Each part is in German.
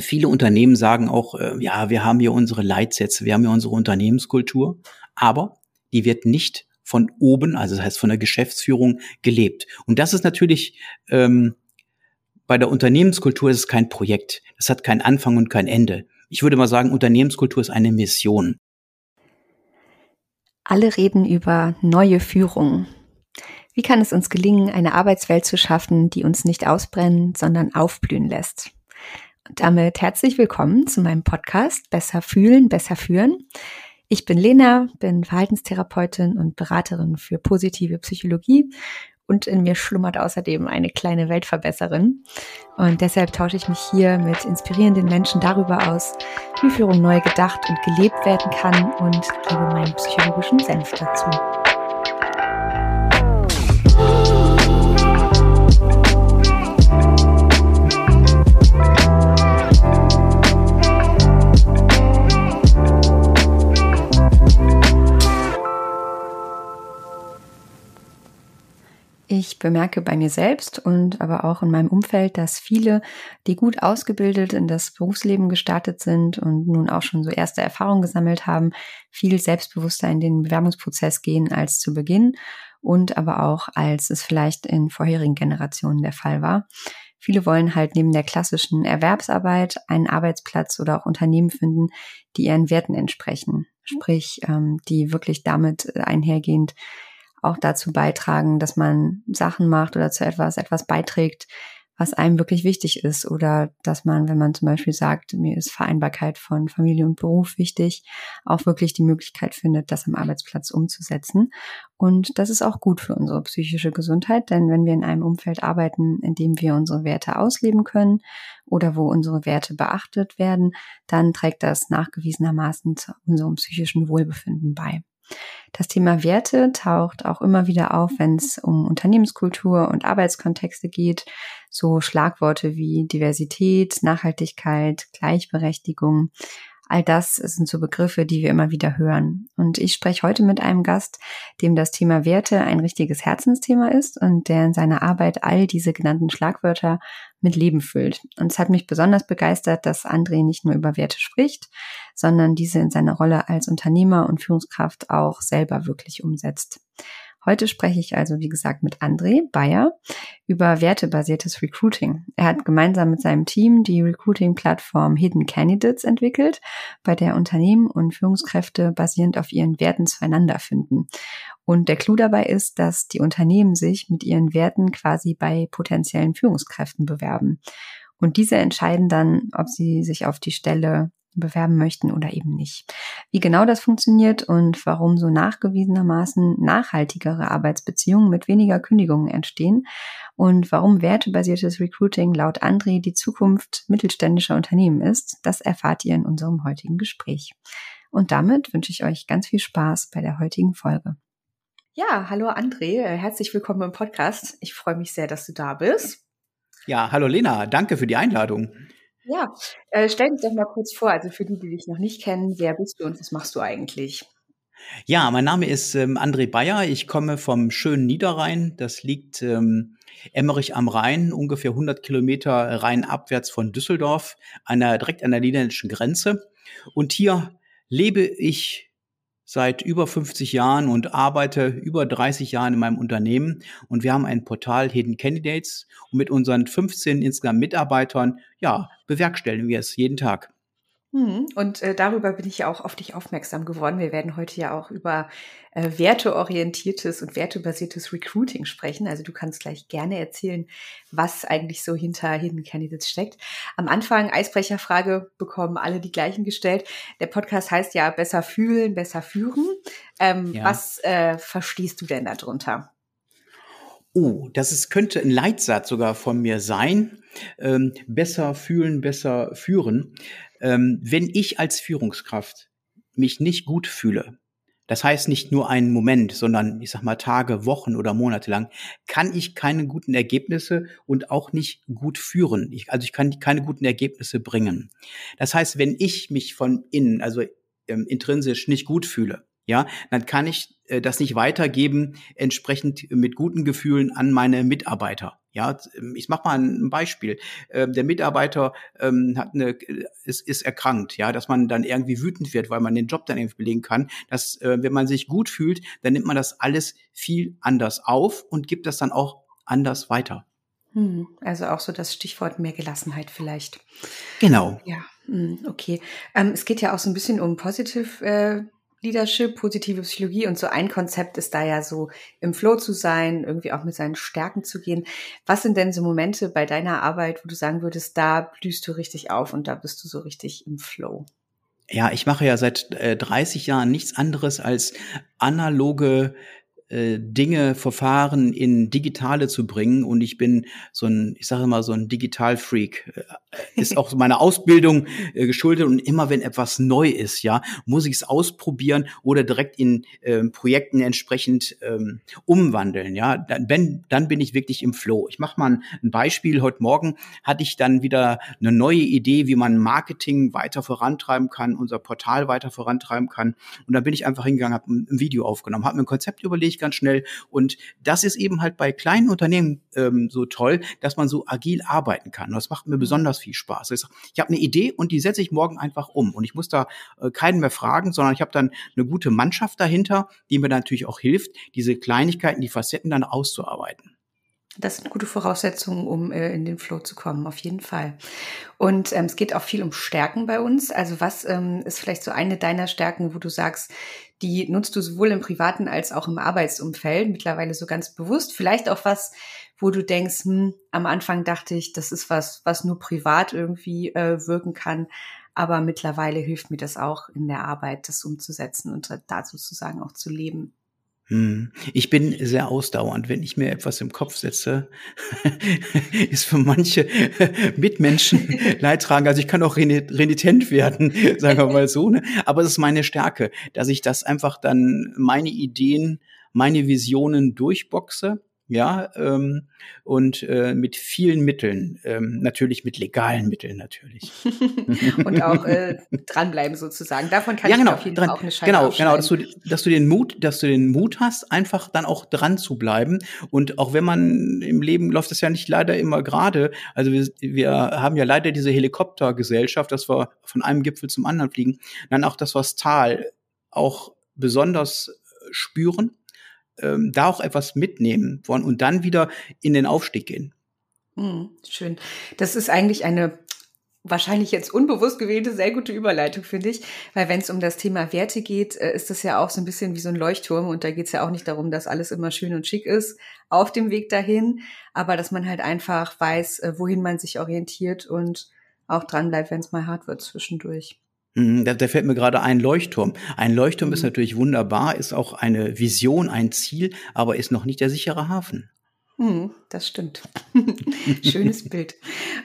viele Unternehmen sagen auch, äh, ja, wir haben hier unsere Leitsätze, wir haben hier unsere Unternehmenskultur, aber die wird nicht von oben, also das heißt von der Geschäftsführung gelebt. Und das ist natürlich ähm, bei der Unternehmenskultur ist es kein Projekt. Das hat keinen Anfang und kein Ende. Ich würde mal sagen, Unternehmenskultur ist eine Mission. Alle reden über neue Führung. Wie kann es uns gelingen, eine Arbeitswelt zu schaffen, die uns nicht ausbrennen, sondern aufblühen lässt? Damit herzlich willkommen zu meinem Podcast Besser fühlen, besser führen. Ich bin Lena, bin Verhaltenstherapeutin und Beraterin für positive Psychologie und in mir schlummert außerdem eine kleine Weltverbesserin. Und deshalb tausche ich mich hier mit inspirierenden Menschen darüber aus, wie Führung neu gedacht und gelebt werden kann und gebe meinen psychologischen Senf dazu. Ich bemerke bei mir selbst und aber auch in meinem Umfeld, dass viele, die gut ausgebildet in das Berufsleben gestartet sind und nun auch schon so erste Erfahrungen gesammelt haben, viel selbstbewusster in den Bewerbungsprozess gehen als zu Beginn und aber auch als es vielleicht in vorherigen Generationen der Fall war. Viele wollen halt neben der klassischen Erwerbsarbeit einen Arbeitsplatz oder auch Unternehmen finden, die ihren Werten entsprechen. Sprich, ähm, die wirklich damit einhergehend auch dazu beitragen, dass man Sachen macht oder zu etwas, etwas beiträgt, was einem wirklich wichtig ist. Oder dass man, wenn man zum Beispiel sagt, mir ist Vereinbarkeit von Familie und Beruf wichtig, auch wirklich die Möglichkeit findet, das am Arbeitsplatz umzusetzen. Und das ist auch gut für unsere psychische Gesundheit, denn wenn wir in einem Umfeld arbeiten, in dem wir unsere Werte ausleben können oder wo unsere Werte beachtet werden, dann trägt das nachgewiesenermaßen zu unserem psychischen Wohlbefinden bei. Das Thema Werte taucht auch immer wieder auf, wenn es um Unternehmenskultur und Arbeitskontexte geht. So Schlagworte wie Diversität, Nachhaltigkeit, Gleichberechtigung. All das sind so Begriffe, die wir immer wieder hören. Und ich spreche heute mit einem Gast, dem das Thema Werte ein richtiges Herzensthema ist und der in seiner Arbeit all diese genannten Schlagwörter mit Leben füllt. Und es hat mich besonders begeistert, dass André nicht nur über Werte spricht, sondern diese in seiner Rolle als Unternehmer und Führungskraft auch selber wirklich umsetzt. Heute spreche ich also, wie gesagt, mit André Bayer über wertebasiertes Recruiting. Er hat gemeinsam mit seinem Team die Recruiting-Plattform Hidden Candidates entwickelt, bei der Unternehmen und Führungskräfte basierend auf ihren Werten zueinander finden. Und der Clou dabei ist, dass die Unternehmen sich mit ihren Werten quasi bei potenziellen Führungskräften bewerben. Und diese entscheiden dann, ob sie sich auf die Stelle bewerben möchten oder eben nicht. Wie genau das funktioniert und warum so nachgewiesenermaßen nachhaltigere Arbeitsbeziehungen mit weniger Kündigungen entstehen und warum wertebasiertes Recruiting laut André die Zukunft mittelständischer Unternehmen ist, das erfahrt ihr in unserem heutigen Gespräch. Und damit wünsche ich euch ganz viel Spaß bei der heutigen Folge. Ja, hallo André, herzlich willkommen im Podcast. Ich freue mich sehr, dass du da bist. Ja, hallo Lena, danke für die Einladung. Ja, äh, stell dich doch mal kurz vor, also für die, die dich noch nicht kennen, wer bist du und was machst du eigentlich? Ja, mein Name ist ähm, André Bayer. Ich komme vom schönen Niederrhein. Das liegt ähm, Emmerich am Rhein, ungefähr 100 Kilometer rheinabwärts von Düsseldorf, der, direkt an der niederländischen Grenze. Und hier lebe ich seit über 50 Jahren und arbeite über 30 Jahren in meinem Unternehmen. Und wir haben ein Portal Hidden Candidates und mit unseren 15 insgesamt Mitarbeitern, ja, bewerkstelligen wir es jeden Tag. Mhm. Und äh, darüber bin ich ja auch auf dich aufmerksam geworden. Wir werden heute ja auch über äh, werteorientiertes und wertebasiertes Recruiting sprechen. Also du kannst gleich gerne erzählen, was eigentlich so hinter Hidden Candidates steckt. Am Anfang Eisbrecherfrage bekommen alle die gleichen gestellt. Der Podcast heißt ja besser fühlen, besser führen. Ähm, ja. Was äh, verstehst du denn darunter? Oh, das ist, könnte ein Leitsatz sogar von mir sein. Ähm, besser fühlen, besser führen ähm, wenn ich als Führungskraft mich nicht gut fühle, das heißt nicht nur einen Moment, sondern ich sag mal Tage, Wochen oder Monate lang, kann ich keine guten Ergebnisse und auch nicht gut führen. Ich, also ich kann keine guten Ergebnisse bringen. Das heißt, wenn ich mich von innen, also ähm, intrinsisch nicht gut fühle, ja, dann kann ich äh, das nicht weitergeben, entsprechend mit guten Gefühlen an meine Mitarbeiter. Ja, ich mache mal ein Beispiel. Ähm, der Mitarbeiter ähm, hat eine, ist, ist erkrankt, ja, dass man dann irgendwie wütend wird, weil man den Job dann irgendwie belegen kann. Dass, äh, wenn man sich gut fühlt, dann nimmt man das alles viel anders auf und gibt das dann auch anders weiter. Hm, also auch so das Stichwort mehr Gelassenheit vielleicht. Genau. Ja, hm, okay. Ähm, es geht ja auch so ein bisschen um Positive äh, Leadership, positive Psychologie und so ein Konzept ist da ja so im Flow zu sein, irgendwie auch mit seinen Stärken zu gehen. Was sind denn so Momente bei deiner Arbeit, wo du sagen würdest, da blühst du richtig auf und da bist du so richtig im Flow? Ja, ich mache ja seit äh, 30 Jahren nichts anderes als analoge äh, Dinge, Verfahren in digitale zu bringen. Und ich bin so ein, ich sage immer so ein Digitalfreak. Äh, ist auch meine Ausbildung äh, geschuldet. Und immer wenn etwas neu ist, ja, muss ich es ausprobieren oder direkt in ähm, Projekten entsprechend ähm, umwandeln. Ja, dann, wenn, dann bin ich wirklich im Flow. Ich mache mal ein, ein Beispiel. Heute Morgen hatte ich dann wieder eine neue Idee, wie man Marketing weiter vorantreiben kann, unser Portal weiter vorantreiben kann. Und dann bin ich einfach hingegangen, habe ein, Video aufgenommen, habe mir ein Konzept überlegt, ganz schnell. Und das ist eben halt bei kleinen Unternehmen ähm, so toll, dass man so agil arbeiten kann. Und das macht mir mhm. besonders viel Spaß. Ich, ich habe eine Idee und die setze ich morgen einfach um. Und ich muss da äh, keinen mehr fragen, sondern ich habe dann eine gute Mannschaft dahinter, die mir natürlich auch hilft, diese Kleinigkeiten, die Facetten dann auszuarbeiten. Das sind gute Voraussetzungen, um äh, in den Flow zu kommen, auf jeden Fall. Und ähm, es geht auch viel um Stärken bei uns. Also was ähm, ist vielleicht so eine deiner Stärken, wo du sagst, die nutzt du sowohl im privaten als auch im Arbeitsumfeld, mittlerweile so ganz bewusst. Vielleicht auch was, wo du denkst, hm, am Anfang dachte ich, das ist was, was nur privat irgendwie äh, wirken kann. Aber mittlerweile hilft mir das auch in der Arbeit, das umzusetzen und dazu sozusagen auch zu leben. Hm. Ich bin sehr ausdauernd. Wenn ich mir etwas im Kopf setze, ist für manche Mitmenschen leidtragend. Also ich kann auch renitent werden, sagen wir mal so. Ne? Aber es ist meine Stärke, dass ich das einfach dann meine Ideen, meine Visionen durchboxe ja, ähm, und äh, mit vielen Mitteln, ähm, natürlich mit legalen Mitteln natürlich. und auch äh, dranbleiben sozusagen. Davon kann ja, genau, ich auf jeden Fall auch eine Scheibe Genau, genau, dass du, dass du den Mut, dass du den Mut hast, einfach dann auch dran zu bleiben. Und auch wenn man im Leben läuft es ja nicht leider immer gerade. Also wir, wir haben ja leider diese Helikoptergesellschaft, dass wir von einem Gipfel zum anderen fliegen. Dann auch das, was Tal auch besonders spüren ähm, da auch etwas mitnehmen wollen und dann wieder in den Aufstieg gehen. Mhm, schön. Das ist eigentlich eine wahrscheinlich jetzt unbewusst gewählte, sehr gute Überleitung, finde ich. Weil wenn es um das Thema Werte geht, äh, ist das ja auch so ein bisschen wie so ein Leuchtturm. Und da geht es ja auch nicht darum, dass alles immer schön und schick ist auf dem Weg dahin, aber dass man halt einfach weiß, äh, wohin man sich orientiert und auch dran bleibt, wenn es mal hart wird zwischendurch. Mhm, da, da fällt mir gerade ein Leuchtturm. Ein Leuchtturm mhm. ist natürlich wunderbar, ist auch eine Vision, ein Ziel, aber ist noch nicht der sichere Hafen. Mhm, das stimmt. Schönes Bild.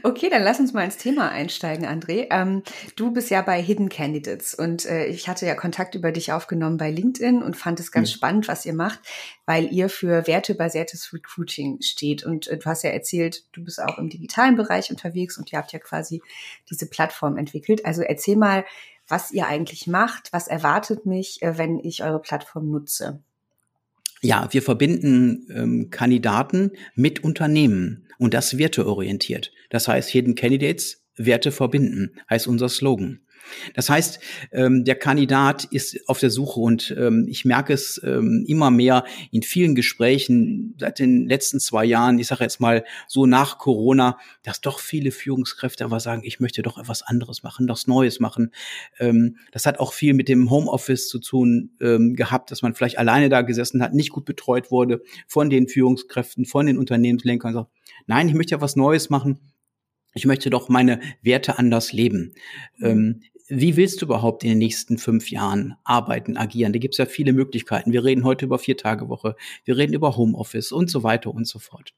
Okay, dann lass uns mal ins Thema einsteigen, André. Ähm, du bist ja bei Hidden Candidates und äh, ich hatte ja Kontakt über dich aufgenommen bei LinkedIn und fand es ganz mhm. spannend, was ihr macht, weil ihr für wertebasiertes Recruiting steht. Und äh, du hast ja erzählt, du bist auch im digitalen Bereich unterwegs und ihr habt ja quasi diese Plattform entwickelt. Also erzähl mal, was ihr eigentlich macht, was erwartet mich, äh, wenn ich eure Plattform nutze. Ja, wir verbinden ähm, Kandidaten mit Unternehmen und das werteorientiert. Das heißt, Hidden Candidates Werte verbinden, heißt unser Slogan. Das heißt, ähm, der Kandidat ist auf der Suche und ähm, ich merke es ähm, immer mehr in vielen Gesprächen seit den letzten zwei Jahren, ich sage jetzt mal so nach Corona, dass doch viele Führungskräfte aber sagen, ich möchte doch etwas anderes machen, was Neues machen. Ähm, das hat auch viel mit dem Homeoffice zu tun ähm, gehabt, dass man vielleicht alleine da gesessen hat, nicht gut betreut wurde von den Führungskräften, von den Unternehmenslenkern. So, nein, ich möchte ja was Neues machen ich möchte doch meine Werte anders leben. Ähm, wie willst du überhaupt in den nächsten fünf Jahren arbeiten, agieren? Da gibt es ja viele Möglichkeiten. Wir reden heute über vier Tage Woche, wir reden über Homeoffice und so weiter und so fort.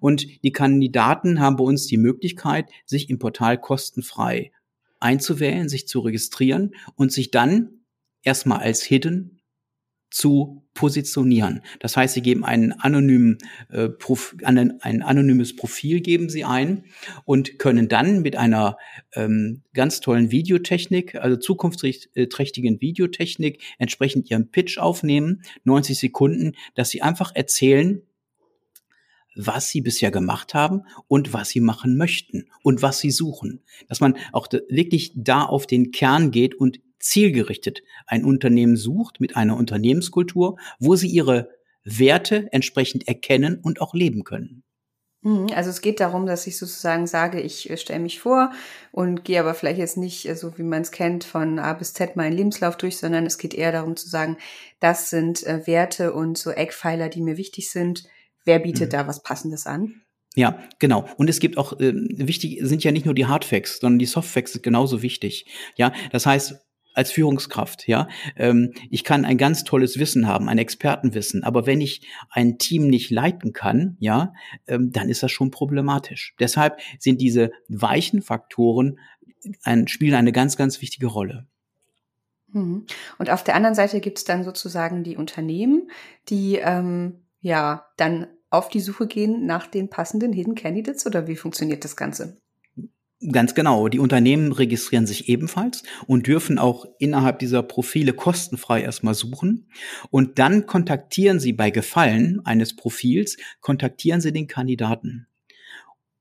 Und die Kandidaten haben bei uns die Möglichkeit, sich im Portal kostenfrei einzuwählen, sich zu registrieren und sich dann erstmal als Hidden zu positionieren. Das heißt, sie geben einen anonymen, äh, Prof, ein, ein anonymes Profil geben sie ein und können dann mit einer ähm, ganz tollen Videotechnik, also zukunftsträchtigen Videotechnik, entsprechend ihren Pitch aufnehmen, 90 Sekunden, dass sie einfach erzählen, was sie bisher gemacht haben und was sie machen möchten und was sie suchen. Dass man auch wirklich da auf den Kern geht und zielgerichtet ein Unternehmen sucht mit einer Unternehmenskultur, wo sie ihre Werte entsprechend erkennen und auch leben können. Mhm, also es geht darum, dass ich sozusagen sage, ich äh, stelle mich vor und gehe aber vielleicht jetzt nicht äh, so, wie man es kennt, von A bis Z meinen Lebenslauf durch, sondern es geht eher darum zu sagen, das sind äh, Werte und so Eckpfeiler, die mir wichtig sind. Wer bietet mhm. da was Passendes an? Ja, genau. Und es gibt auch äh, wichtig sind ja nicht nur die Hardfacts, sondern die Softfacts sind genauso wichtig. Ja, das heißt, als Führungskraft, ja. Ähm, ich kann ein ganz tolles Wissen haben, ein Expertenwissen, aber wenn ich ein Team nicht leiten kann, ja, ähm, dann ist das schon problematisch. Deshalb sind diese weichen Faktoren ein, spielen eine ganz, ganz wichtige Rolle. Mhm. Und auf der anderen Seite gibt es dann sozusagen die Unternehmen, die ähm, ja dann auf die Suche gehen nach den passenden Hidden Candidates oder wie funktioniert das Ganze? Ganz genau. Die Unternehmen registrieren sich ebenfalls und dürfen auch innerhalb dieser Profile kostenfrei erstmal suchen. Und dann kontaktieren sie bei Gefallen eines Profils, kontaktieren sie den Kandidaten.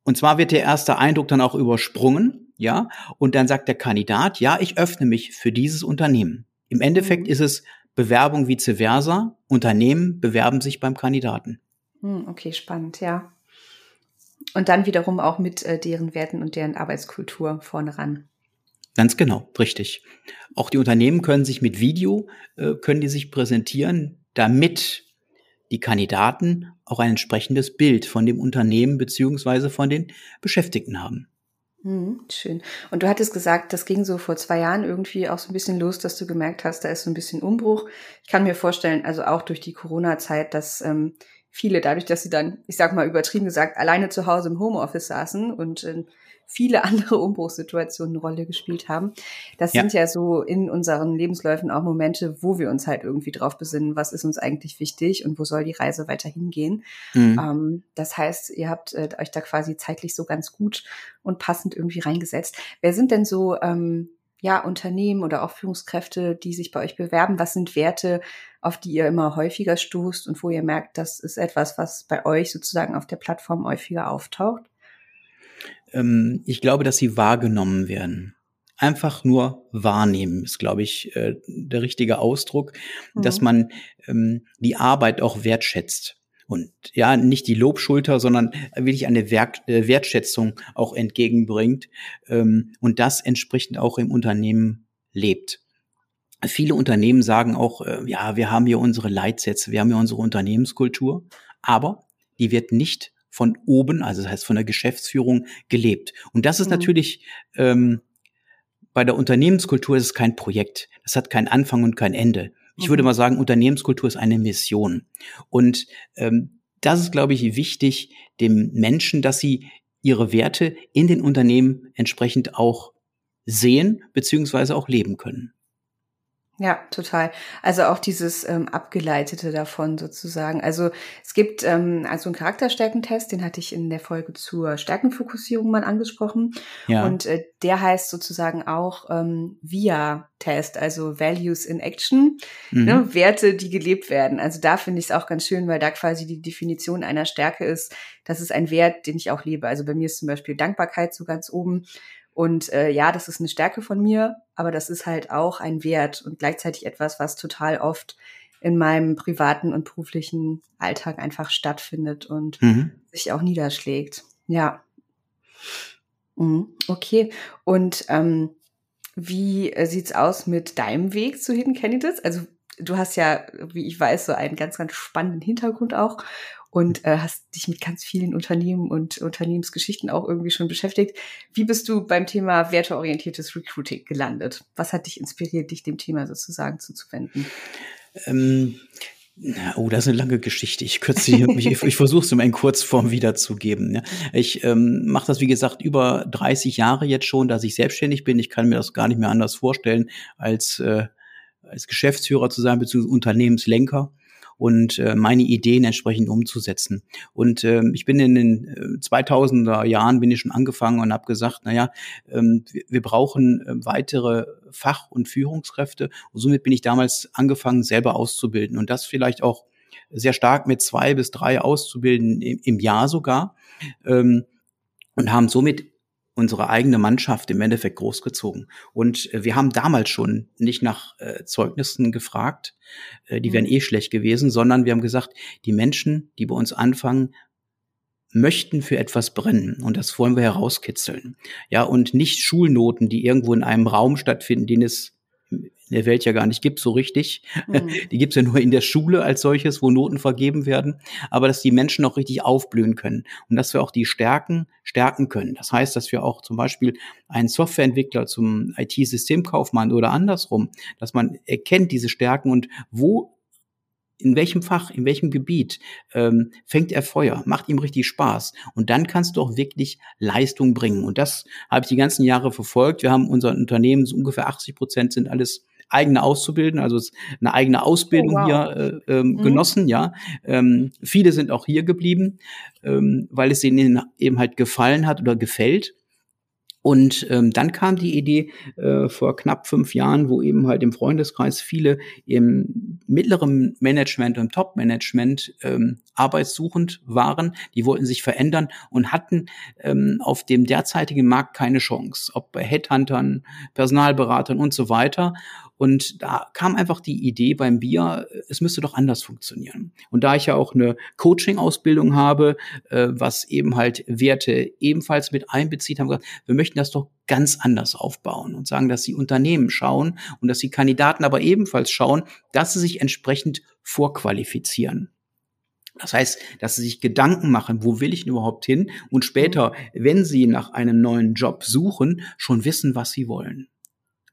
Und zwar wird der erste Eindruck dann auch übersprungen, ja, und dann sagt der Kandidat, ja, ich öffne mich für dieses Unternehmen. Im Endeffekt mhm. ist es Bewerbung vice versa. Unternehmen bewerben sich beim Kandidaten. Hm, okay, spannend, ja. Und dann wiederum auch mit äh, deren Werten und deren Arbeitskultur vorne ran. Ganz genau, richtig. Auch die Unternehmen können sich mit Video, äh, können die sich präsentieren, damit die Kandidaten auch ein entsprechendes Bild von dem Unternehmen beziehungsweise von den Beschäftigten haben. Hm, schön. Und du hattest gesagt, das ging so vor zwei Jahren irgendwie auch so ein bisschen los, dass du gemerkt hast, da ist so ein bisschen Umbruch. Ich kann mir vorstellen, also auch durch die Corona-Zeit, dass ähm, viele, dadurch, dass sie dann, ich sag mal übertrieben gesagt, alleine zu Hause im Homeoffice saßen und äh, viele andere Umbruchssituationen eine Rolle gespielt haben. Das ja. sind ja so in unseren Lebensläufen auch Momente, wo wir uns halt irgendwie drauf besinnen, was ist uns eigentlich wichtig und wo soll die Reise weiterhin gehen. Mhm. Ähm, das heißt, ihr habt äh, euch da quasi zeitlich so ganz gut und passend irgendwie reingesetzt. Wer sind denn so ähm, ja, Unternehmen oder auch Führungskräfte, die sich bei euch bewerben? Was sind Werte, auf die ihr immer häufiger stoßt und wo ihr merkt, das ist etwas, was bei euch sozusagen auf der Plattform häufiger auftaucht? Ähm, ich glaube, dass sie wahrgenommen werden. Einfach nur wahrnehmen ist, glaube ich, äh, der richtige Ausdruck, mhm. dass man ähm, die Arbeit auch wertschätzt und ja, nicht die Lobschulter, sondern wirklich eine Werk äh, Wertschätzung auch entgegenbringt ähm, und das entsprechend auch im Unternehmen lebt. Viele Unternehmen sagen auch, äh, ja, wir haben hier unsere Leitsätze, wir haben hier unsere Unternehmenskultur, aber die wird nicht von oben, also das heißt von der Geschäftsführung gelebt. Und das ist mhm. natürlich ähm, bei der Unternehmenskultur ist es kein Projekt. Das hat keinen Anfang und kein Ende. Ich würde mhm. mal sagen, Unternehmenskultur ist eine Mission. Und ähm, das ist, glaube ich, wichtig dem Menschen, dass sie ihre Werte in den Unternehmen entsprechend auch sehen beziehungsweise auch leben können. Ja, total. Also auch dieses ähm, Abgeleitete davon sozusagen. Also es gibt ähm, also einen Charakterstärkentest, den hatte ich in der Folge zur Stärkenfokussierung mal angesprochen. Ja. Und äh, der heißt sozusagen auch ähm, VIA-Test, also Values in Action, mhm. ne, Werte, die gelebt werden. Also da finde ich es auch ganz schön, weil da quasi die Definition einer Stärke ist, das ist ein Wert, den ich auch lebe. Also bei mir ist zum Beispiel Dankbarkeit so ganz oben. Und äh, ja, das ist eine Stärke von mir, aber das ist halt auch ein Wert und gleichzeitig etwas, was total oft in meinem privaten und beruflichen Alltag einfach stattfindet und mhm. sich auch niederschlägt. Ja. Mhm. Okay. Und ähm, wie äh, sieht's aus mit deinem Weg zu Hidden Candidates? Also du hast ja, wie ich weiß, so einen ganz, ganz spannenden Hintergrund auch und äh, hast dich mit ganz vielen Unternehmen und Unternehmensgeschichten auch irgendwie schon beschäftigt. Wie bist du beim Thema werteorientiertes Recruiting gelandet? Was hat dich inspiriert, dich dem Thema sozusagen zuzuwenden? Ähm, Oh, das ist eine lange Geschichte. Ich kürze ich, ich, ich versuche es in Kurzform wiederzugeben. Ja. Ich ähm, mache das, wie gesagt, über 30 Jahre jetzt schon, dass ich selbstständig bin. Ich kann mir das gar nicht mehr anders vorstellen, als, äh, als Geschäftsführer zu sein, beziehungsweise Unternehmenslenker und äh, meine Ideen entsprechend umzusetzen. Und äh, ich bin in den äh, 2000er Jahren bin ich schon angefangen und habe gesagt, naja, ähm, wir, wir brauchen äh, weitere Fach- und Führungskräfte. Und somit bin ich damals angefangen, selber auszubilden und das vielleicht auch sehr stark mit zwei bis drei Auszubildenden im, im Jahr sogar ähm, und haben somit unsere eigene Mannschaft im Endeffekt großgezogen. Und äh, wir haben damals schon nicht nach äh, Zeugnissen gefragt, äh, die wären mhm. eh schlecht gewesen, sondern wir haben gesagt, die Menschen, die bei uns anfangen, möchten für etwas brennen und das wollen wir herauskitzeln. Ja, und nicht Schulnoten, die irgendwo in einem Raum stattfinden, den es in der Welt ja gar nicht gibt, so richtig. Mhm. Die gibt's ja nur in der Schule als solches, wo Noten vergeben werden. Aber dass die Menschen auch richtig aufblühen können und dass wir auch die Stärken stärken können. Das heißt, dass wir auch zum Beispiel einen Softwareentwickler zum IT-Systemkaufmann oder andersrum, dass man erkennt diese Stärken und wo in welchem Fach, in welchem Gebiet ähm, fängt er Feuer, macht ihm richtig Spaß. Und dann kannst du auch wirklich Leistung bringen. Und das habe ich die ganzen Jahre verfolgt. Wir haben unser Unternehmen, so ungefähr 80 Prozent sind alles eigene Auszubilden, also eine eigene Ausbildung oh, wow. hier äh, ähm, mhm. genossen, ja. Ähm, viele sind auch hier geblieben, ähm, weil es ihnen eben halt gefallen hat oder gefällt. Und ähm, dann kam die Idee äh, vor knapp fünf Jahren, wo eben halt im Freundeskreis viele im mittleren Management und Top-Management ähm, arbeitssuchend waren. Die wollten sich verändern und hatten ähm, auf dem derzeitigen Markt keine Chance, ob bei Headhuntern, Personalberatern und so weiter. Und da kam einfach die Idee beim Bier, es müsste doch anders funktionieren. Und da ich ja auch eine Coaching-Ausbildung habe, äh, was eben halt Werte ebenfalls mit einbezieht, haben wir gesagt, wir möchten das doch ganz anders aufbauen und sagen, dass die Unternehmen schauen und dass die Kandidaten aber ebenfalls schauen, dass sie sich entsprechend vorqualifizieren. Das heißt, dass sie sich Gedanken machen, wo will ich überhaupt hin und später, wenn sie nach einem neuen Job suchen, schon wissen, was sie wollen.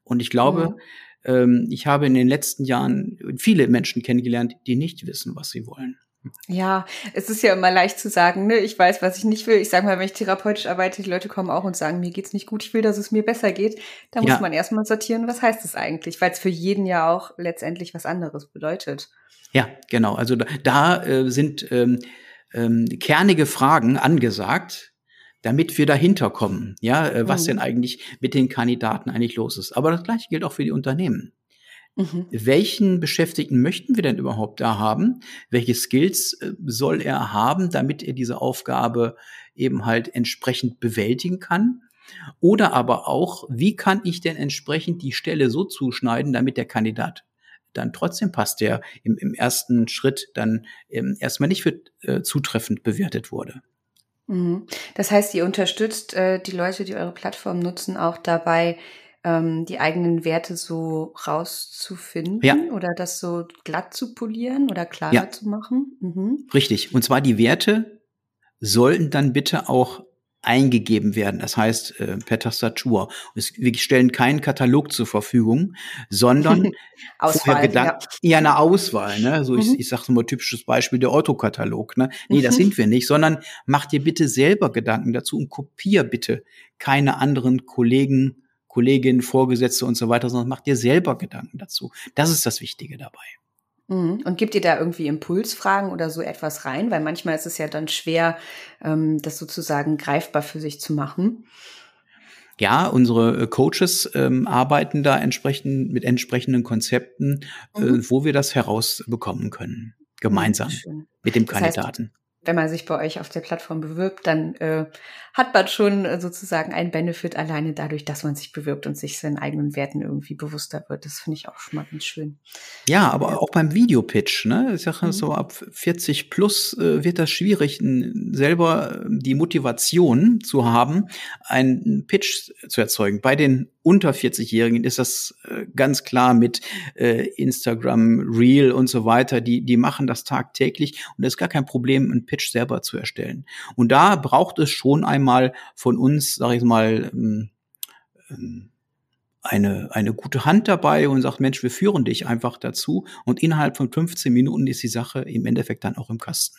Und ich glaube, ähm, ich habe in den letzten Jahren viele Menschen kennengelernt, die nicht wissen, was sie wollen. Ja, es ist ja immer leicht zu sagen, ne, ich weiß, was ich nicht will. Ich sage mal, wenn ich therapeutisch arbeite, die Leute kommen auch und sagen, mir geht's nicht gut, ich will, dass es mir besser geht. Da ja. muss man erstmal sortieren, was heißt das eigentlich, weil es für jeden ja auch letztendlich was anderes bedeutet. Ja, genau. Also da, da äh, sind ähm, ähm, kernige Fragen angesagt, damit wir dahinter kommen, ja, äh, was mhm. denn eigentlich mit den Kandidaten eigentlich los ist. Aber das gleiche gilt auch für die Unternehmen. Mhm. Welchen Beschäftigten möchten wir denn überhaupt da haben? Welche Skills äh, soll er haben, damit er diese Aufgabe eben halt entsprechend bewältigen kann? Oder aber auch, wie kann ich denn entsprechend die Stelle so zuschneiden, damit der Kandidat dann trotzdem passt, der im, im ersten Schritt dann ähm, erstmal nicht für äh, zutreffend bewertet wurde. Mhm. Das heißt, ihr unterstützt äh, die Leute, die eure Plattform nutzen, auch dabei, ähm, die eigenen Werte so rauszufinden ja. oder das so glatt zu polieren oder klarer ja. zu machen. Mhm. Richtig. Und zwar die Werte sollten dann bitte auch eingegeben werden, das heißt äh, per Tastatur. Es, wir stellen keinen Katalog zur Verfügung, sondern Auswahl, ja. ja eine Auswahl. Ne? So mhm. ich, ich sage mal typisches Beispiel der Autokatalog. Ne? Nee, das sind wir nicht, sondern mach dir bitte selber Gedanken dazu und kopier bitte keine anderen Kollegen, Kolleginnen, Vorgesetzte und so weiter, sondern mach dir selber Gedanken dazu. Das ist das Wichtige dabei. Mhm. Und gibt ihr da irgendwie Impulsfragen oder so etwas rein? Weil manchmal ist es ja dann schwer, ähm, das sozusagen greifbar für sich zu machen. Ja, unsere äh, Coaches ähm, arbeiten da entsprechend mit entsprechenden Konzepten, äh, mhm. äh, wo wir das herausbekommen können, gemeinsam Schön. mit dem Kandidaten. Das heißt, wenn man sich bei euch auf der Plattform bewirbt, dann äh, hat man schon äh, sozusagen einen Benefit alleine dadurch, dass man sich bewirbt und sich seinen eigenen Werten irgendwie bewusster wird. Das finde ich auch schon mal ganz schön. Ja, aber ja. auch beim Videopitch, ne? Ich sage mhm. so, ab 40 plus äh, wird das schwierig, selber die Motivation zu haben, einen Pitch zu erzeugen. Bei den unter 40-Jährigen ist das äh, ganz klar mit äh, Instagram, Reel und so weiter. Die, die machen das tagtäglich und es ist gar kein Problem, einen Pitch selber zu erstellen. Und da braucht es schon einmal von uns, sage ich mal, ähm, ähm, eine, eine gute Hand dabei und sagt, Mensch, wir führen dich einfach dazu. Und innerhalb von 15 Minuten ist die Sache im Endeffekt dann auch im Kasten.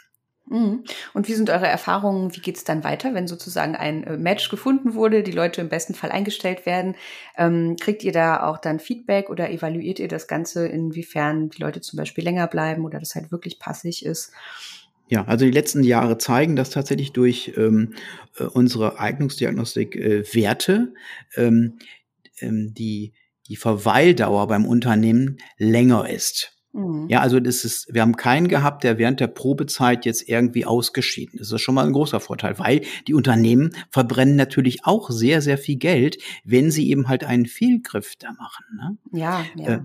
Mhm. Und wie sind eure Erfahrungen? Wie geht es dann weiter, wenn sozusagen ein äh, Match gefunden wurde, die Leute im besten Fall eingestellt werden? Ähm, kriegt ihr da auch dann Feedback oder evaluiert ihr das Ganze, inwiefern die Leute zum Beispiel länger bleiben oder das halt wirklich passig ist? Ja, also die letzten Jahre zeigen, dass tatsächlich durch ähm, äh, unsere Eignungsdiagnostik äh, Werte ähm, ähm, die, die Verweildauer beim Unternehmen länger ist. Mhm. Ja, also das ist, wir haben keinen gehabt, der während der Probezeit jetzt irgendwie ausgeschieden ist. Das ist schon mal ein großer Vorteil, weil die Unternehmen verbrennen natürlich auch sehr, sehr viel Geld, wenn sie eben halt einen Fehlgriff da machen. Ne? Ja, ja. Äh,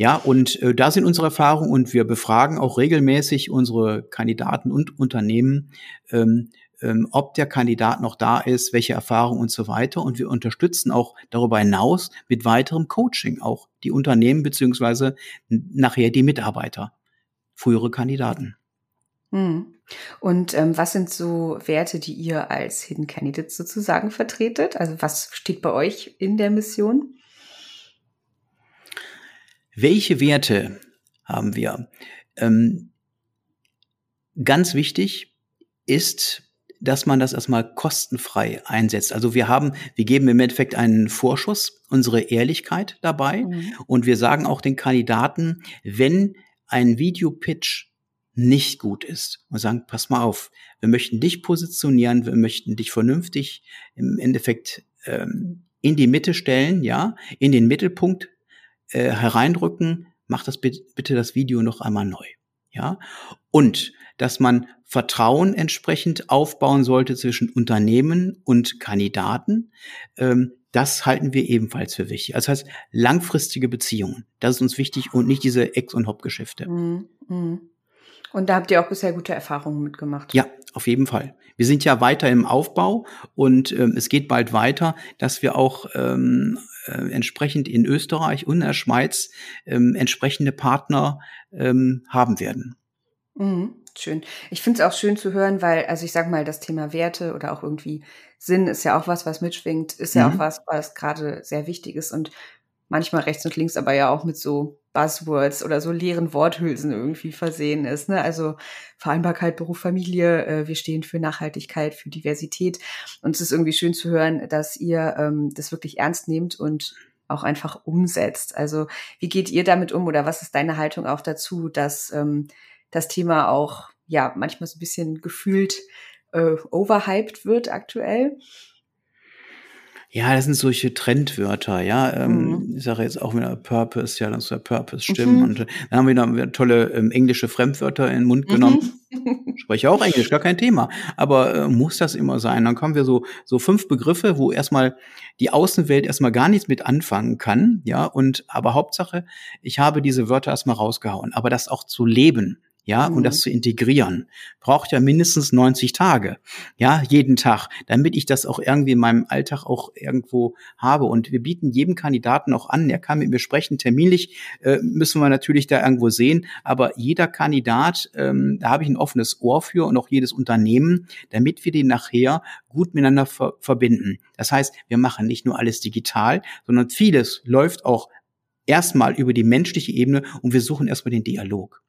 ja, und äh, da sind unsere Erfahrungen und wir befragen auch regelmäßig unsere Kandidaten und Unternehmen, ähm, ähm, ob der Kandidat noch da ist, welche Erfahrungen und so weiter. Und wir unterstützen auch darüber hinaus mit weiterem Coaching auch die Unternehmen beziehungsweise nachher die Mitarbeiter, frühere Kandidaten. Hm. Und ähm, was sind so Werte, die ihr als Hidden Candidates sozusagen vertretet? Also was steht bei euch in der Mission? Welche Werte haben wir? Ähm, ganz wichtig ist dass man das erstmal kostenfrei einsetzt. Also wir haben, wir geben im Endeffekt einen Vorschuss, unsere Ehrlichkeit dabei mhm. und wir sagen auch den Kandidaten, wenn ein Videopitch nicht gut ist und sagen, pass mal auf, wir möchten dich positionieren, wir möchten dich vernünftig im Endeffekt ähm, in die Mitte stellen, ja, in den Mittelpunkt äh, hereindrücken, mach das bitte, das Video noch einmal neu, ja. Und dass man Vertrauen entsprechend aufbauen sollte zwischen Unternehmen und Kandidaten. Ähm, das halten wir ebenfalls für wichtig. Also das heißt, langfristige Beziehungen, das ist uns wichtig und nicht diese Ex- und Hop-Geschäfte. Mhm, mhm. Und da habt ihr auch bisher gute Erfahrungen mitgemacht. Ja, auf jeden Fall. Wir sind ja weiter im Aufbau und ähm, es geht bald weiter, dass wir auch ähm, äh, entsprechend in Österreich und in der Schweiz ähm, entsprechende Partner ähm, haben werden. Mhm. Schön. Ich finde es auch schön zu hören, weil, also ich sag mal, das Thema Werte oder auch irgendwie Sinn ist ja auch was, was mitschwingt, ist ja mhm. auch was, was gerade sehr wichtig ist und manchmal rechts und links aber ja auch mit so Buzzwords oder so leeren Worthülsen irgendwie versehen ist. Ne? Also Vereinbarkeit, Beruf, Familie, äh, wir stehen für Nachhaltigkeit, für Diversität. Und es ist irgendwie schön zu hören, dass ihr ähm, das wirklich ernst nehmt und auch einfach umsetzt. Also wie geht ihr damit um oder was ist deine Haltung auch dazu, dass ähm, das Thema auch ja manchmal so ein bisschen gefühlt äh, overhyped wird aktuell. Ja, das sind solche Trendwörter, ja. Ähm, mhm. Ich sage jetzt auch wieder Purpose, ja, das ist ja Purpose stimmen. Mhm. Und äh, dann haben wir da tolle ähm, englische Fremdwörter in den Mund genommen. Mhm. Spreche auch Englisch, gar kein Thema. Aber äh, muss das immer sein? Dann kommen wir so, so fünf Begriffe, wo erstmal die Außenwelt erstmal gar nichts mit anfangen kann, ja. Und aber Hauptsache, ich habe diese Wörter erstmal rausgehauen. Aber das auch zu leben, ja, mhm. und das mhm. zu integrieren, braucht ja mindestens 90 Tage, ja, jeden Tag, damit ich das auch irgendwie in meinem Alltag auch irgendwo habe. Und wir bieten jedem Kandidaten auch an, er kann mit mir sprechen, terminlich äh, müssen wir natürlich da irgendwo sehen, aber jeder Kandidat, ähm, da habe ich ein offenes Ohr für und auch jedes Unternehmen, damit wir den nachher gut miteinander ver verbinden. Das heißt, wir machen nicht nur alles digital, sondern vieles läuft auch erstmal über die menschliche Ebene und wir suchen erstmal den Dialog.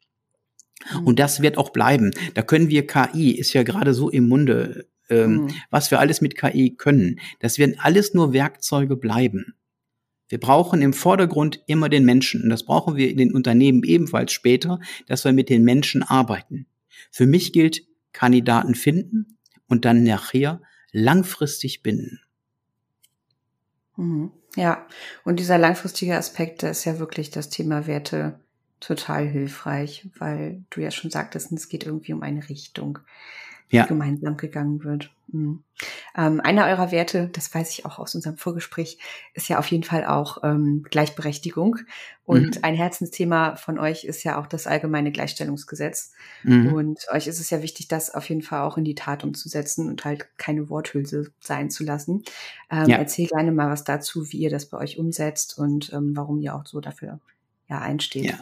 Mhm. Und das wird auch bleiben. Da können wir KI, ist ja gerade so im Munde, ähm, mhm. was wir alles mit KI können. Das werden alles nur Werkzeuge bleiben. Wir brauchen im Vordergrund immer den Menschen. Und das brauchen wir in den Unternehmen ebenfalls später, dass wir mit den Menschen arbeiten. Für mich gilt, Kandidaten finden und dann nachher langfristig binden. Mhm. Ja, und dieser langfristige Aspekt, ist ja wirklich das Thema Werte total hilfreich, weil du ja schon sagtest, es geht irgendwie um eine Richtung, die ja. gemeinsam gegangen wird. Mhm. Ähm, einer eurer Werte, das weiß ich auch aus unserem Vorgespräch, ist ja auf jeden Fall auch ähm, Gleichberechtigung. Und mhm. ein Herzensthema von euch ist ja auch das allgemeine Gleichstellungsgesetz. Mhm. Und euch ist es ja wichtig, das auf jeden Fall auch in die Tat umzusetzen und halt keine Worthülse sein zu lassen. Ähm, ja. Erzähl gerne mal was dazu, wie ihr das bei euch umsetzt und ähm, warum ihr auch so dafür ja einsteht. Ja.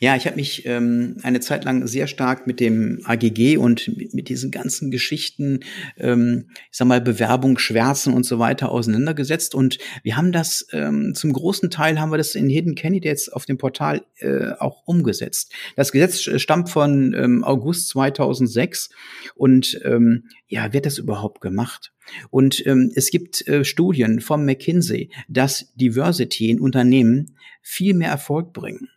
Ja, ich habe mich ähm, eine Zeit lang sehr stark mit dem AGG und mit, mit diesen ganzen Geschichten, ähm, ich sag mal Bewerbung, Schwärzen und so weiter auseinandergesetzt und wir haben das ähm, zum großen Teil haben wir das in Hidden Candidates auf dem Portal äh, auch umgesetzt. Das Gesetz stammt von ähm, August 2006 und ähm, ja, wird das überhaupt gemacht? Und ähm, es gibt äh, Studien vom McKinsey, dass Diversity in Unternehmen viel mehr Erfolg bringen.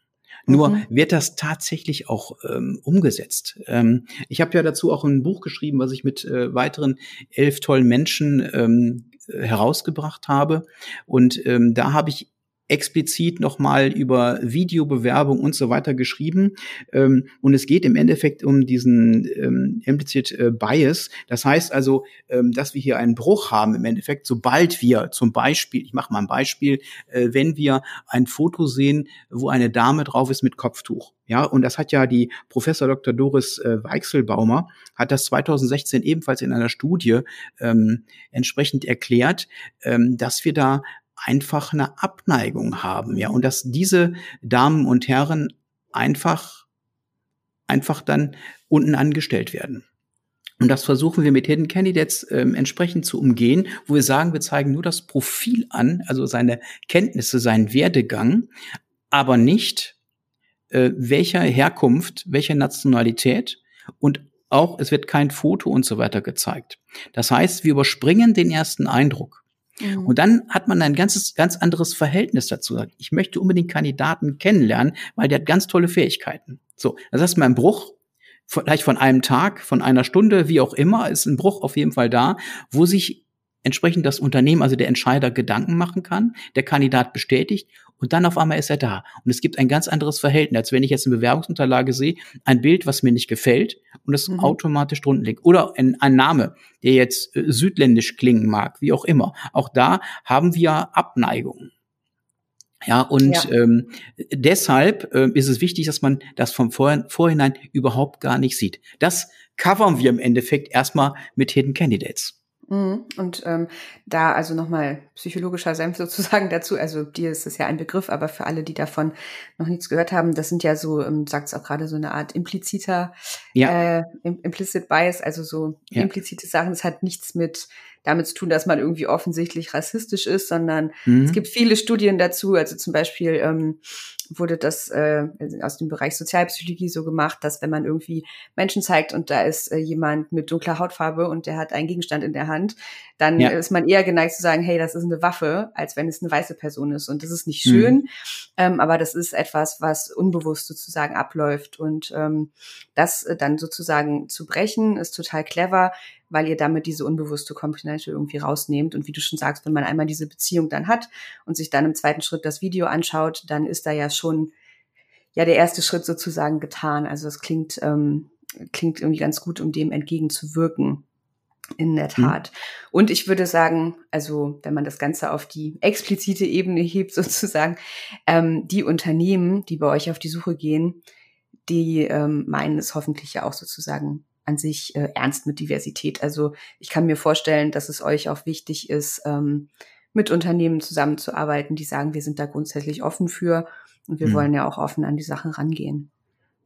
Nur mhm. wird das tatsächlich auch ähm, umgesetzt. Ähm, ich habe ja dazu auch ein Buch geschrieben, was ich mit äh, weiteren elf tollen Menschen ähm, herausgebracht habe. Und ähm, da habe ich explizit nochmal über Videobewerbung und so weiter geschrieben. Ähm, und es geht im Endeffekt um diesen ähm, implicit äh, Bias. Das heißt also, ähm, dass wir hier einen Bruch haben im Endeffekt, sobald wir zum Beispiel, ich mache mal ein Beispiel, äh, wenn wir ein Foto sehen, wo eine Dame drauf ist mit Kopftuch. Ja, und das hat ja die Professor Dr. Doris äh, Weichselbaumer, hat das 2016 ebenfalls in einer Studie ähm, entsprechend erklärt, ähm, dass wir da einfach eine Abneigung haben, ja, und dass diese Damen und Herren einfach, einfach dann unten angestellt werden. Und das versuchen wir mit Hidden Candidates ähm, entsprechend zu umgehen, wo wir sagen, wir zeigen nur das Profil an, also seine Kenntnisse, seinen Werdegang, aber nicht äh, welcher Herkunft, welcher Nationalität und auch es wird kein Foto und so weiter gezeigt. Das heißt, wir überspringen den ersten Eindruck. Mhm. Und dann hat man ein ganzes, ganz anderes Verhältnis dazu. Ich möchte unbedingt Kandidaten kennenlernen, weil der hat ganz tolle Fähigkeiten. So, das heißt, mein Bruch, vielleicht von einem Tag, von einer Stunde, wie auch immer, ist ein Bruch auf jeden Fall da, wo sich entsprechend das Unternehmen, also der Entscheider Gedanken machen kann, der Kandidat bestätigt und dann auf einmal ist er da. Und es gibt ein ganz anderes Verhältnis, als wenn ich jetzt eine Bewerbungsunterlage sehe, ein Bild, was mir nicht gefällt und das mhm. automatisch drunten liegt. Oder ein, ein Name, der jetzt äh, südländisch klingen mag, wie auch immer. Auch da haben wir Abneigungen. Ja, und ja. Ähm, deshalb äh, ist es wichtig, dass man das vom Vor Vorhinein überhaupt gar nicht sieht. Das covern wir im Endeffekt erstmal mit Hidden Candidates. Mhm. Und ähm, da also nochmal psychologischer Senf sozusagen dazu, also dir ist es ja ein Begriff, aber für alle, die davon noch nichts gehört haben, das sind ja so, ähm, sagt es auch gerade, so eine Art impliziter, ja. äh, implicit bias, also so ja. implizite Sachen, das hat nichts mit damit zu tun, dass man irgendwie offensichtlich rassistisch ist, sondern mhm. es gibt viele Studien dazu, also zum Beispiel ähm, wurde das äh, aus dem Bereich Sozialpsychologie so gemacht, dass wenn man irgendwie Menschen zeigt und da ist äh, jemand mit dunkler Hautfarbe und der hat einen Gegenstand in der Hand, dann ja. ist man eher geneigt zu sagen, hey, das ist eine Waffe, als wenn es eine weiße Person ist. Und das ist nicht schön, mhm. ähm, aber das ist etwas, was unbewusst sozusagen abläuft. Und ähm, das äh, dann sozusagen zu brechen, ist total clever, weil ihr damit diese unbewusste Komponente irgendwie rausnehmt. Und wie du schon sagst, wenn man einmal diese Beziehung dann hat und sich dann im zweiten Schritt das Video anschaut, dann ist da ja schon ja der erste Schritt sozusagen getan. Also es klingt, ähm, klingt irgendwie ganz gut, um dem entgegenzuwirken. In der mhm. Tat. Mhm. Und ich würde sagen, also wenn man das Ganze auf die explizite Ebene hebt, sozusagen, ähm, die Unternehmen, die bei euch auf die Suche gehen, die ähm, meinen es hoffentlich ja auch sozusagen an sich äh, ernst mit Diversität. Also ich kann mir vorstellen, dass es euch auch wichtig ist, ähm, mit Unternehmen zusammenzuarbeiten, die sagen, wir sind da grundsätzlich offen für und wir mhm. wollen ja auch offen an die Sachen rangehen.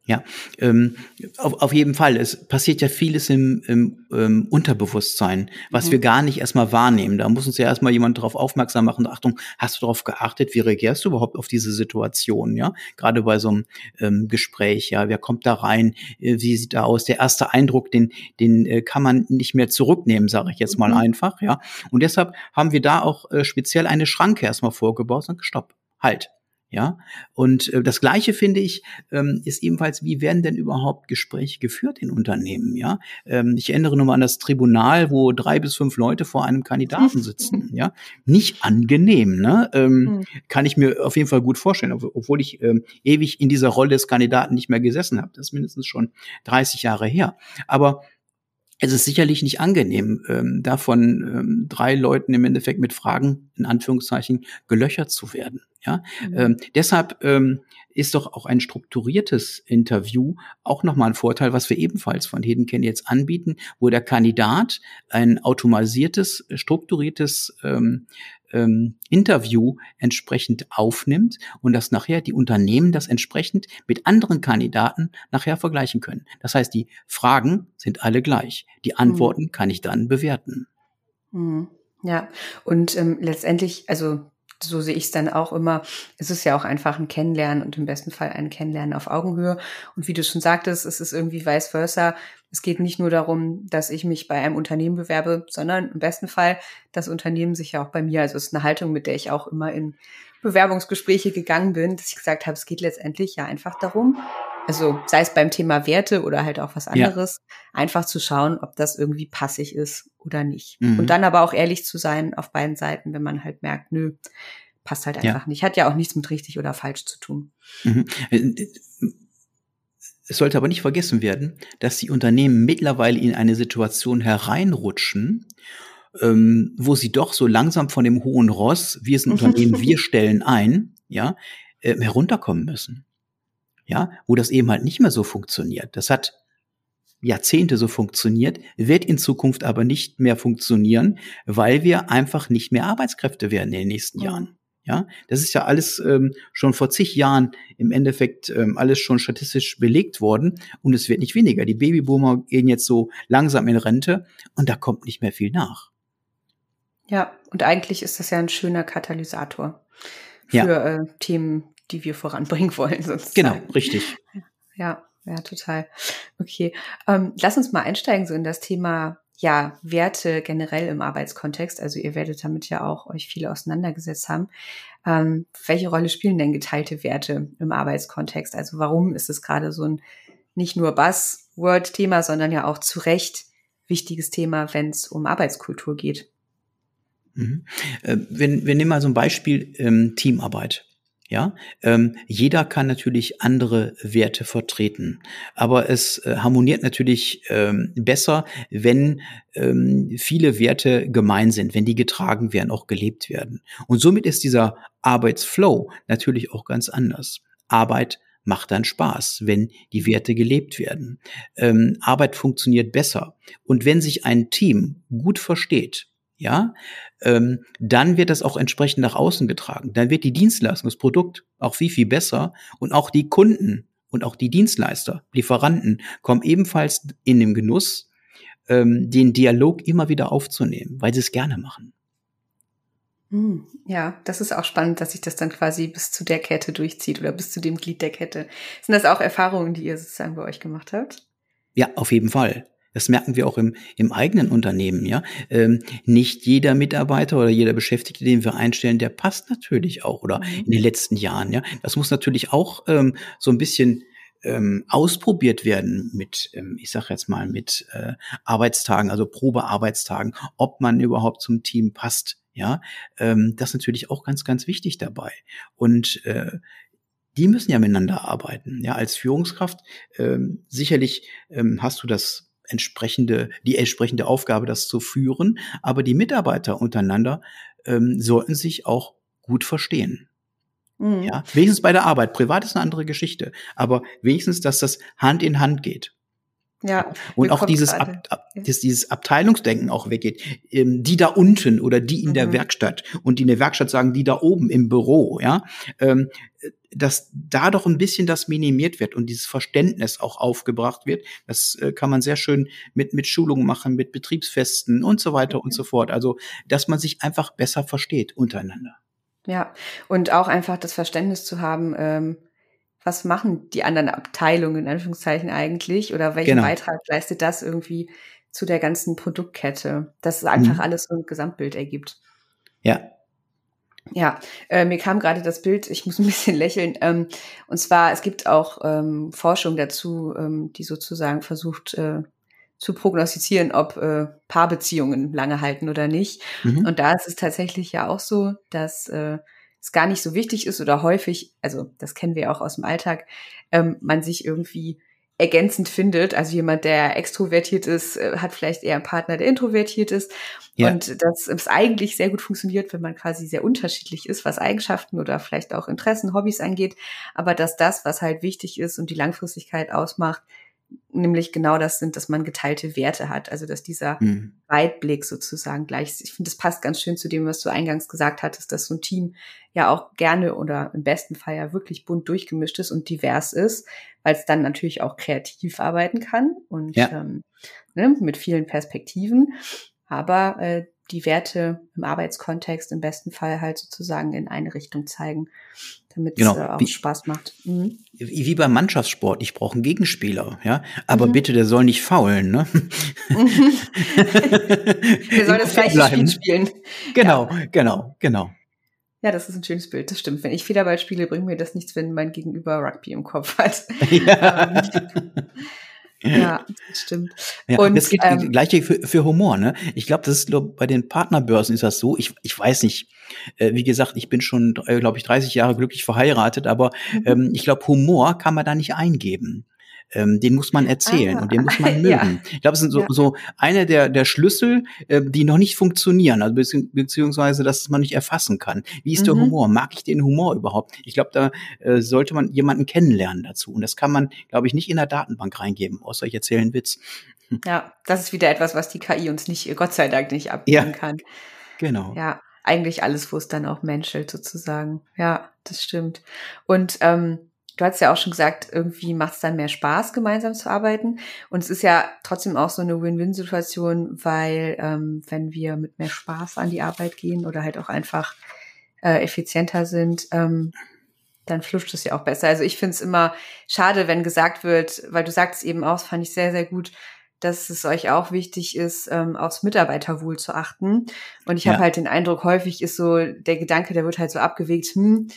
Ja, ähm, auf, auf jeden Fall. Es passiert ja vieles im, im ähm, Unterbewusstsein, was mhm. wir gar nicht erstmal wahrnehmen. Da muss uns ja erstmal jemand darauf aufmerksam machen. Achtung, hast du darauf geachtet? Wie reagierst du überhaupt auf diese Situation? Ja, gerade bei so einem ähm, Gespräch. Ja, wer kommt da rein? Äh, wie sieht da aus? Der erste Eindruck, den den äh, kann man nicht mehr zurücknehmen, sage ich jetzt mal mhm. einfach. Ja, und deshalb haben wir da auch äh, speziell eine Schranke erstmal vorgebaut und stopp, halt ja, und äh, das Gleiche finde ich ähm, ist ebenfalls, wie werden denn überhaupt Gespräche geführt in Unternehmen? Ja, ähm, ich erinnere nur mal an das Tribunal, wo drei bis fünf Leute vor einem Kandidaten sitzen. ja, nicht angenehm, ne? Ähm, mhm. Kann ich mir auf jeden Fall gut vorstellen, obwohl ich ähm, ewig in dieser Rolle des Kandidaten nicht mehr gesessen habe. Das ist mindestens schon 30 Jahre her. Aber es ist sicherlich nicht angenehm, ähm, davon ähm, drei Leuten im Endeffekt mit Fragen in Anführungszeichen gelöchert zu werden. Ja, mhm. ähm, deshalb ähm, ist doch auch ein strukturiertes Interview auch nochmal ein Vorteil, was wir ebenfalls von Hidden Candy jetzt anbieten, wo der Kandidat ein automatisiertes, strukturiertes ähm, ähm, Interview entsprechend aufnimmt und dass nachher die Unternehmen das entsprechend mit anderen Kandidaten nachher vergleichen können. Das heißt, die Fragen sind alle gleich. Die Antworten mhm. kann ich dann bewerten. Mhm. Ja, und ähm, letztendlich, also so sehe ich es dann auch immer, es ist ja auch einfach ein Kennenlernen und im besten Fall ein Kennenlernen auf Augenhöhe. Und wie du schon sagtest, es ist irgendwie vice versa. Es geht nicht nur darum, dass ich mich bei einem Unternehmen bewerbe, sondern im besten Fall das Unternehmen sich ja auch bei mir. Also es ist eine Haltung, mit der ich auch immer in Bewerbungsgespräche gegangen bin, dass ich gesagt habe, es geht letztendlich ja einfach darum, also sei es beim Thema Werte oder halt auch was anderes, ja. einfach zu schauen, ob das irgendwie passig ist oder nicht. Mhm. Und dann aber auch ehrlich zu sein auf beiden Seiten, wenn man halt merkt, nö, passt halt einfach ja. nicht. Hat ja auch nichts mit richtig oder falsch zu tun. Mhm. Es sollte aber nicht vergessen werden, dass die Unternehmen mittlerweile in eine Situation hereinrutschen, ähm, wo sie doch so langsam von dem hohen Ross, wir sind Unternehmen, wir stellen ein, ja, äh, herunterkommen müssen. Ja, wo das eben halt nicht mehr so funktioniert. Das hat Jahrzehnte so funktioniert, wird in Zukunft aber nicht mehr funktionieren, weil wir einfach nicht mehr Arbeitskräfte werden in den nächsten Jahren. Ja, das ist ja alles ähm, schon vor zig Jahren im Endeffekt ähm, alles schon statistisch belegt worden und es wird nicht weniger. Die Babyboomer gehen jetzt so langsam in Rente und da kommt nicht mehr viel nach. Ja, und eigentlich ist das ja ein schöner Katalysator für ja. äh, Themen, die wir voranbringen wollen. Sozusagen. Genau, richtig. Ja, ja, total. Okay, ähm, lass uns mal einsteigen so in das Thema ja Werte generell im Arbeitskontext. Also ihr werdet damit ja auch euch viel auseinandergesetzt haben. Ähm, welche Rolle spielen denn geteilte Werte im Arbeitskontext? Also warum ist es gerade so ein nicht nur Buzzword-Thema, sondern ja auch zu Recht wichtiges Thema, wenn es um Arbeitskultur geht? Mhm. Äh, wir, wir nehmen mal so ein Beispiel ähm, Teamarbeit. Ja, ähm, jeder kann natürlich andere Werte vertreten, aber es äh, harmoniert natürlich ähm, besser, wenn ähm, viele Werte gemein sind, wenn die getragen werden, auch gelebt werden. Und somit ist dieser Arbeitsflow natürlich auch ganz anders. Arbeit macht dann Spaß, wenn die Werte gelebt werden. Ähm, Arbeit funktioniert besser. Und wenn sich ein Team gut versteht, ja, ähm, dann wird das auch entsprechend nach außen getragen. Dann wird die Dienstleistung, das Produkt auch viel, viel besser und auch die Kunden und auch die Dienstleister, Lieferanten kommen ebenfalls in den Genuss, ähm, den Dialog immer wieder aufzunehmen, weil sie es gerne machen. Hm, ja, das ist auch spannend, dass sich das dann quasi bis zu der Kette durchzieht oder bis zu dem Glied der Kette. Sind das auch Erfahrungen, die ihr sozusagen bei euch gemacht habt? Ja, auf jeden Fall. Das merken wir auch im, im eigenen Unternehmen, ja. Ähm, nicht jeder Mitarbeiter oder jeder Beschäftigte, den wir einstellen, der passt natürlich auch oder mhm. in den letzten Jahren, ja. Das muss natürlich auch ähm, so ein bisschen ähm, ausprobiert werden mit, ähm, ich sage jetzt mal, mit äh, Arbeitstagen, also Probearbeitstagen, ob man überhaupt zum Team passt. Ja, ähm, das ist natürlich auch ganz, ganz wichtig dabei. Und äh, die müssen ja miteinander arbeiten. Ja, als Führungskraft ähm, sicherlich ähm, hast du das entsprechende, die entsprechende Aufgabe, das zu führen. Aber die Mitarbeiter untereinander ähm, sollten sich auch gut verstehen. Mhm. Ja, wenigstens bei der Arbeit. Privat ist eine andere Geschichte. Aber wenigstens, dass das Hand in Hand geht. Ja. Und auch dieses, Ab, Ab, dieses Abteilungsdenken auch weggeht. Ähm, die da unten oder die in mhm. der Werkstatt und die in der Werkstatt sagen, die da oben im Büro, ja. Ähm, dass da doch ein bisschen das minimiert wird und dieses Verständnis auch aufgebracht wird. Das äh, kann man sehr schön mit, mit Schulungen machen, mit Betriebsfesten und so weiter mhm. und so fort. Also, dass man sich einfach besser versteht untereinander. Ja, und auch einfach das Verständnis zu haben, ähm, was machen die anderen Abteilungen in Anführungszeichen eigentlich oder welchen genau. Beitrag leistet das irgendwie zu der ganzen Produktkette, dass es einfach mhm. alles so ein Gesamtbild ergibt. Ja, ja, äh, mir kam gerade das Bild, ich muss ein bisschen lächeln. Ähm, und zwar, es gibt auch ähm, Forschung dazu, ähm, die sozusagen versucht äh, zu prognostizieren, ob äh, Paarbeziehungen lange halten oder nicht. Mhm. Und da ist es tatsächlich ja auch so, dass äh, es gar nicht so wichtig ist oder häufig, also das kennen wir auch aus dem Alltag, ähm, man sich irgendwie ergänzend findet. Also jemand, der extrovertiert ist, äh, hat vielleicht eher einen Partner, der introvertiert ist. Ja. Und dass es eigentlich sehr gut funktioniert, wenn man quasi sehr unterschiedlich ist, was Eigenschaften oder vielleicht auch Interessen, Hobbys angeht. Aber dass das, was halt wichtig ist und die Langfristigkeit ausmacht, nämlich genau das sind, dass man geteilte Werte hat. Also dass dieser mhm. Weitblick sozusagen gleich ist. Ich finde, das passt ganz schön zu dem, was du eingangs gesagt hattest, dass so ein Team ja auch gerne oder im besten Fall ja wirklich bunt durchgemischt ist und divers ist, weil es dann natürlich auch kreativ arbeiten kann und ja. ähm, ne, mit vielen Perspektiven. Aber äh, die Werte im Arbeitskontext im besten Fall halt sozusagen in eine Richtung zeigen, damit genau. es äh, auch wie, Spaß macht. Mhm. Wie, beim Mannschaftssport, ich brauche einen Gegenspieler, ja. Aber mhm. bitte, der soll nicht faulen, ne? Der soll das gleiche Spiel spielen. Genau, ja. genau, genau. Ja, das ist ein schönes Bild, das stimmt. Wenn ich Federball spiele, bringt mir das nichts, wenn mein Gegenüber Rugby im Kopf hat. Ja. Ja, das stimmt. Ja, und das gilt ähm, gleiche für, für Humor, ne? Ich glaube, das ist glaub, bei den Partnerbörsen ist das so. Ich, ich weiß nicht. Äh, wie gesagt, ich bin schon, äh, glaube ich, 30 Jahre glücklich verheiratet, aber mhm. ähm, ich glaube, Humor kann man da nicht eingeben ähm, den muss man erzählen ah, und den muss man mögen. Ja. Ich glaube, es sind so, ja. so eine der, der Schlüssel, äh, die noch nicht funktionieren, also bezieh beziehungsweise, dass man nicht erfassen kann. Wie ist mhm. der Humor? Mag ich den Humor überhaupt? Ich glaube, da äh, sollte man jemanden kennenlernen dazu. Und das kann man, glaube ich, nicht in der Datenbank reingeben, außer ich erzähle einen Witz. Ja, das ist wieder etwas, was die KI uns nicht, Gott sei Dank, nicht abgeben ja. kann. Genau. Ja, eigentlich alles, wo es dann auch menschelt, sozusagen. Ja, das stimmt. Und ähm, Du hast ja auch schon gesagt, irgendwie macht es dann mehr Spaß, gemeinsam zu arbeiten. Und es ist ja trotzdem auch so eine Win-Win-Situation, weil ähm, wenn wir mit mehr Spaß an die Arbeit gehen oder halt auch einfach äh, effizienter sind, ähm, dann fluscht es ja auch besser. Also ich finde es immer schade, wenn gesagt wird, weil du sagst eben auch, fand ich sehr, sehr gut, dass es euch auch wichtig ist, ähm, aufs Mitarbeiterwohl zu achten. Und ich ja. habe halt den Eindruck, häufig ist so der Gedanke, der wird halt so abgewegt, hm,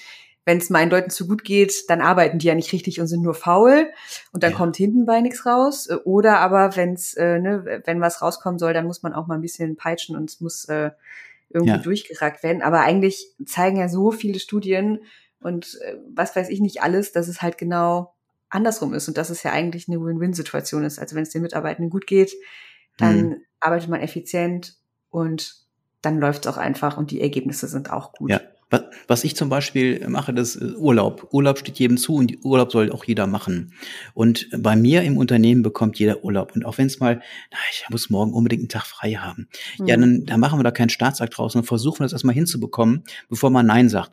wenn es meinen Leuten zu gut geht, dann arbeiten die ja nicht richtig und sind nur faul und dann ja. kommt hinten bei nichts raus. Oder aber wenn's, äh, ne, wenn was rauskommen soll, dann muss man auch mal ein bisschen peitschen und es muss äh, irgendwie ja. durchgeragt werden. Aber eigentlich zeigen ja so viele Studien und äh, was weiß ich nicht alles, dass es halt genau andersrum ist und dass es ja eigentlich eine Win-Win-Situation ist. Also wenn es den Mitarbeitenden gut geht, dann mhm. arbeitet man effizient und dann läuft es auch einfach und die Ergebnisse sind auch gut. Ja. Was ich zum Beispiel mache, das ist Urlaub. Urlaub steht jedem zu und Urlaub soll auch jeder machen. Und bei mir im Unternehmen bekommt jeder Urlaub. Und auch wenn es mal, na, ich muss morgen unbedingt einen Tag frei haben, mhm. ja, dann, dann machen wir da keinen Staatsakt draus und versuchen das erstmal hinzubekommen, bevor man Nein sagt.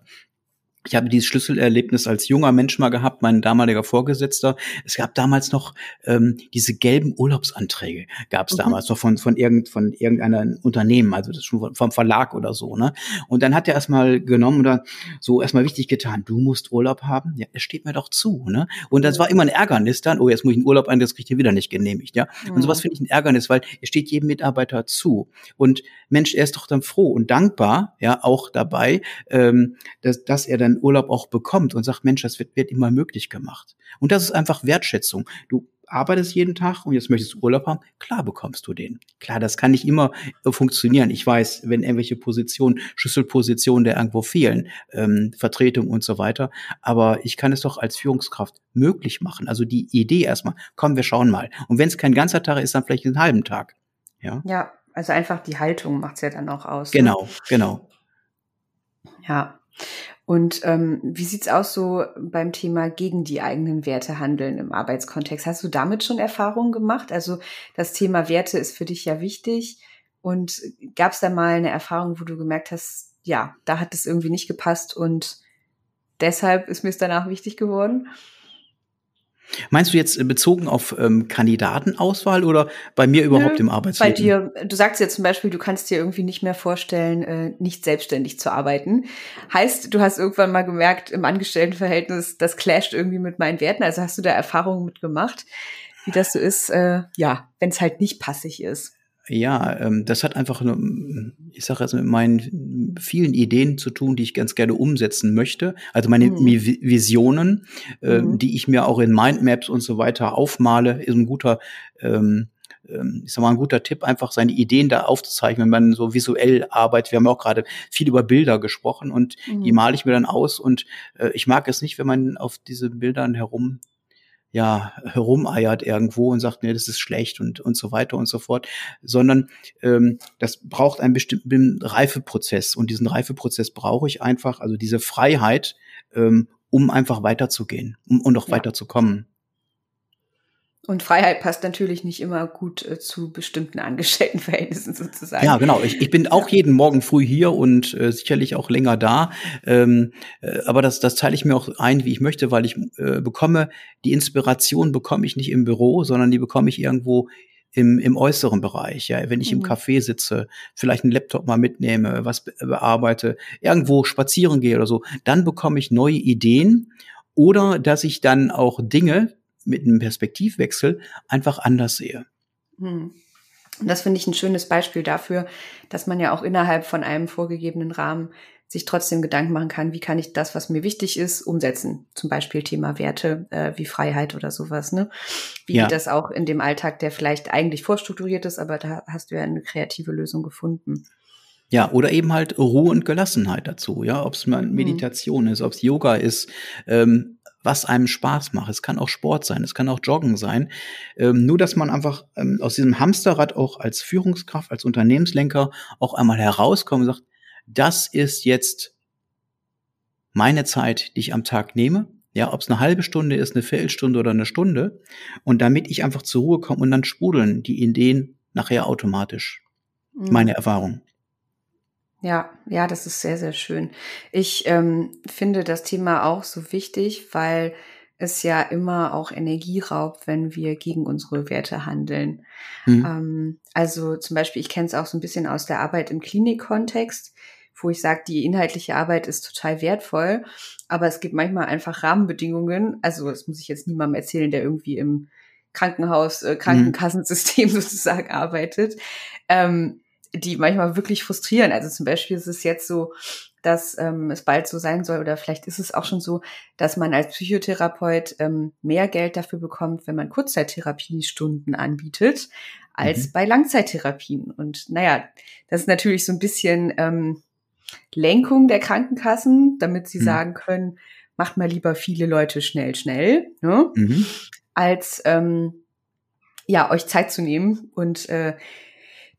Ich habe dieses Schlüsselerlebnis als junger Mensch mal gehabt, mein damaliger Vorgesetzter. Es gab damals noch ähm, diese gelben Urlaubsanträge, gab es mhm. damals noch von von irgend von irgendeiner Unternehmen, also das schon vom Verlag oder so. Ne? Und dann hat er erstmal genommen oder so erstmal wichtig getan: Du musst Urlaub haben. Ja, es steht mir doch zu. Ne? Und das war immer ein Ärgernis dann. Oh, jetzt muss ich einen Urlaub ein, das kriegt ihr wieder nicht genehmigt. Ja. Mhm. Und sowas finde ich ein Ärgernis, weil es steht jedem Mitarbeiter zu. Und Mensch, er ist doch dann froh und dankbar, ja, auch dabei, ähm, dass, dass er dann Urlaub auch bekommt und sagt, Mensch, das wird, wird immer möglich gemacht. Und das ist einfach Wertschätzung. Du arbeitest jeden Tag und jetzt möchtest du Urlaub haben, klar bekommst du den. Klar, das kann nicht immer äh, funktionieren. Ich weiß, wenn irgendwelche Positionen, Schlüsselpositionen der irgendwo fehlen, ähm, Vertretung und so weiter. Aber ich kann es doch als Führungskraft möglich machen. Also die Idee erstmal, komm, wir schauen mal. Und wenn es kein ganzer Tag ist, dann vielleicht einen halben Tag. Ja. Ja, also einfach die Haltung macht's ja dann auch aus. Genau, ne? genau. Ja. Und ähm, wie sieht's aus so beim Thema gegen die eigenen Werte handeln im Arbeitskontext? Hast du damit schon Erfahrungen gemacht? Also das Thema Werte ist für dich ja wichtig. Und gab's da mal eine Erfahrung, wo du gemerkt hast, ja, da hat es irgendwie nicht gepasst und deshalb ist mir es danach wichtig geworden? Meinst du jetzt äh, bezogen auf ähm, Kandidatenauswahl oder bei mir überhaupt Nö, im Arbeitsleben? Bei dir, du sagst jetzt zum Beispiel, du kannst dir irgendwie nicht mehr vorstellen, äh, nicht selbstständig zu arbeiten. Heißt, du hast irgendwann mal gemerkt, im Angestelltenverhältnis, das clasht irgendwie mit meinen Werten. Also hast du da Erfahrungen mit gemacht, wie das so ist, äh, ja, wenn es halt nicht passig ist. Ja, ähm, das hat einfach, ich sage jetzt mit meinen vielen Ideen zu tun, die ich ganz gerne umsetzen möchte. Also meine mhm. Visionen, äh, mhm. die ich mir auch in Mindmaps und so weiter aufmale, ist ein guter, ähm, ähm, ich sag mal, ein guter Tipp, einfach seine Ideen da aufzuzeichnen, wenn man so visuell arbeitet. Wir haben auch gerade viel über Bilder gesprochen und mhm. die male ich mir dann aus und äh, ich mag es nicht, wenn man auf diese Bildern herum ja, herumeiert irgendwo und sagt, nee, das ist schlecht und, und so weiter und so fort, sondern ähm, das braucht einen bestimmten Reifeprozess und diesen Reifeprozess brauche ich einfach, also diese Freiheit, ähm, um einfach weiterzugehen um, und auch ja. weiterzukommen. Und Freiheit passt natürlich nicht immer gut äh, zu bestimmten Angestelltenverhältnissen sozusagen. Ja, genau. Ich, ich bin auch jeden Morgen früh hier und äh, sicherlich auch länger da. Ähm, äh, aber das, das teile ich mir auch ein, wie ich möchte, weil ich äh, bekomme, die Inspiration bekomme ich nicht im Büro, sondern die bekomme ich irgendwo im, im äußeren Bereich, ja, wenn ich mhm. im Café sitze, vielleicht einen Laptop mal mitnehme, was bearbeite, irgendwo spazieren gehe oder so, dann bekomme ich neue Ideen oder dass ich dann auch Dinge, mit einem Perspektivwechsel einfach anders sehe. Hm. Und das finde ich ein schönes Beispiel dafür, dass man ja auch innerhalb von einem vorgegebenen Rahmen sich trotzdem Gedanken machen kann, wie kann ich das, was mir wichtig ist, umsetzen. Zum Beispiel Thema Werte äh, wie Freiheit oder sowas. Ne? Wie ja. geht das auch in dem Alltag, der vielleicht eigentlich vorstrukturiert ist, aber da hast du ja eine kreative Lösung gefunden. Ja, oder eben halt Ruhe und Gelassenheit dazu, ja, ob es mhm. Meditation mhm. ist, ob es Yoga ist, ähm, was einem Spaß macht. Es kann auch Sport sein, es kann auch Joggen sein. Ähm, nur, dass man einfach ähm, aus diesem Hamsterrad auch als Führungskraft, als Unternehmenslenker auch einmal herauskommt und sagt, das ist jetzt meine Zeit, die ich am Tag nehme. Ja, ob es eine halbe Stunde ist, eine Viertelstunde oder eine Stunde. Und damit ich einfach zur Ruhe komme und dann sprudeln die Ideen nachher automatisch. Mhm. Meine Erfahrung. Ja, ja, das ist sehr, sehr schön. Ich ähm, finde das Thema auch so wichtig, weil es ja immer auch Energie raubt, wenn wir gegen unsere Werte handeln. Mhm. Ähm, also zum Beispiel, ich kenne es auch so ein bisschen aus der Arbeit im Klinikkontext, wo ich sage, die inhaltliche Arbeit ist total wertvoll, aber es gibt manchmal einfach Rahmenbedingungen. Also das muss ich jetzt niemandem erzählen, der irgendwie im Krankenhaus, äh, mhm. Krankenkassensystem mhm. sozusagen arbeitet. Ähm, die manchmal wirklich frustrieren. Also zum Beispiel ist es jetzt so, dass ähm, es bald so sein soll, oder vielleicht ist es auch schon so, dass man als Psychotherapeut ähm, mehr Geld dafür bekommt, wenn man Kurzzeittherapiestunden anbietet, als mhm. bei Langzeittherapien. Und naja, das ist natürlich so ein bisschen ähm, Lenkung der Krankenkassen, damit sie mhm. sagen können, macht mal lieber viele Leute schnell, schnell, ne? Mhm. als ähm, ja, euch Zeit zu nehmen und äh,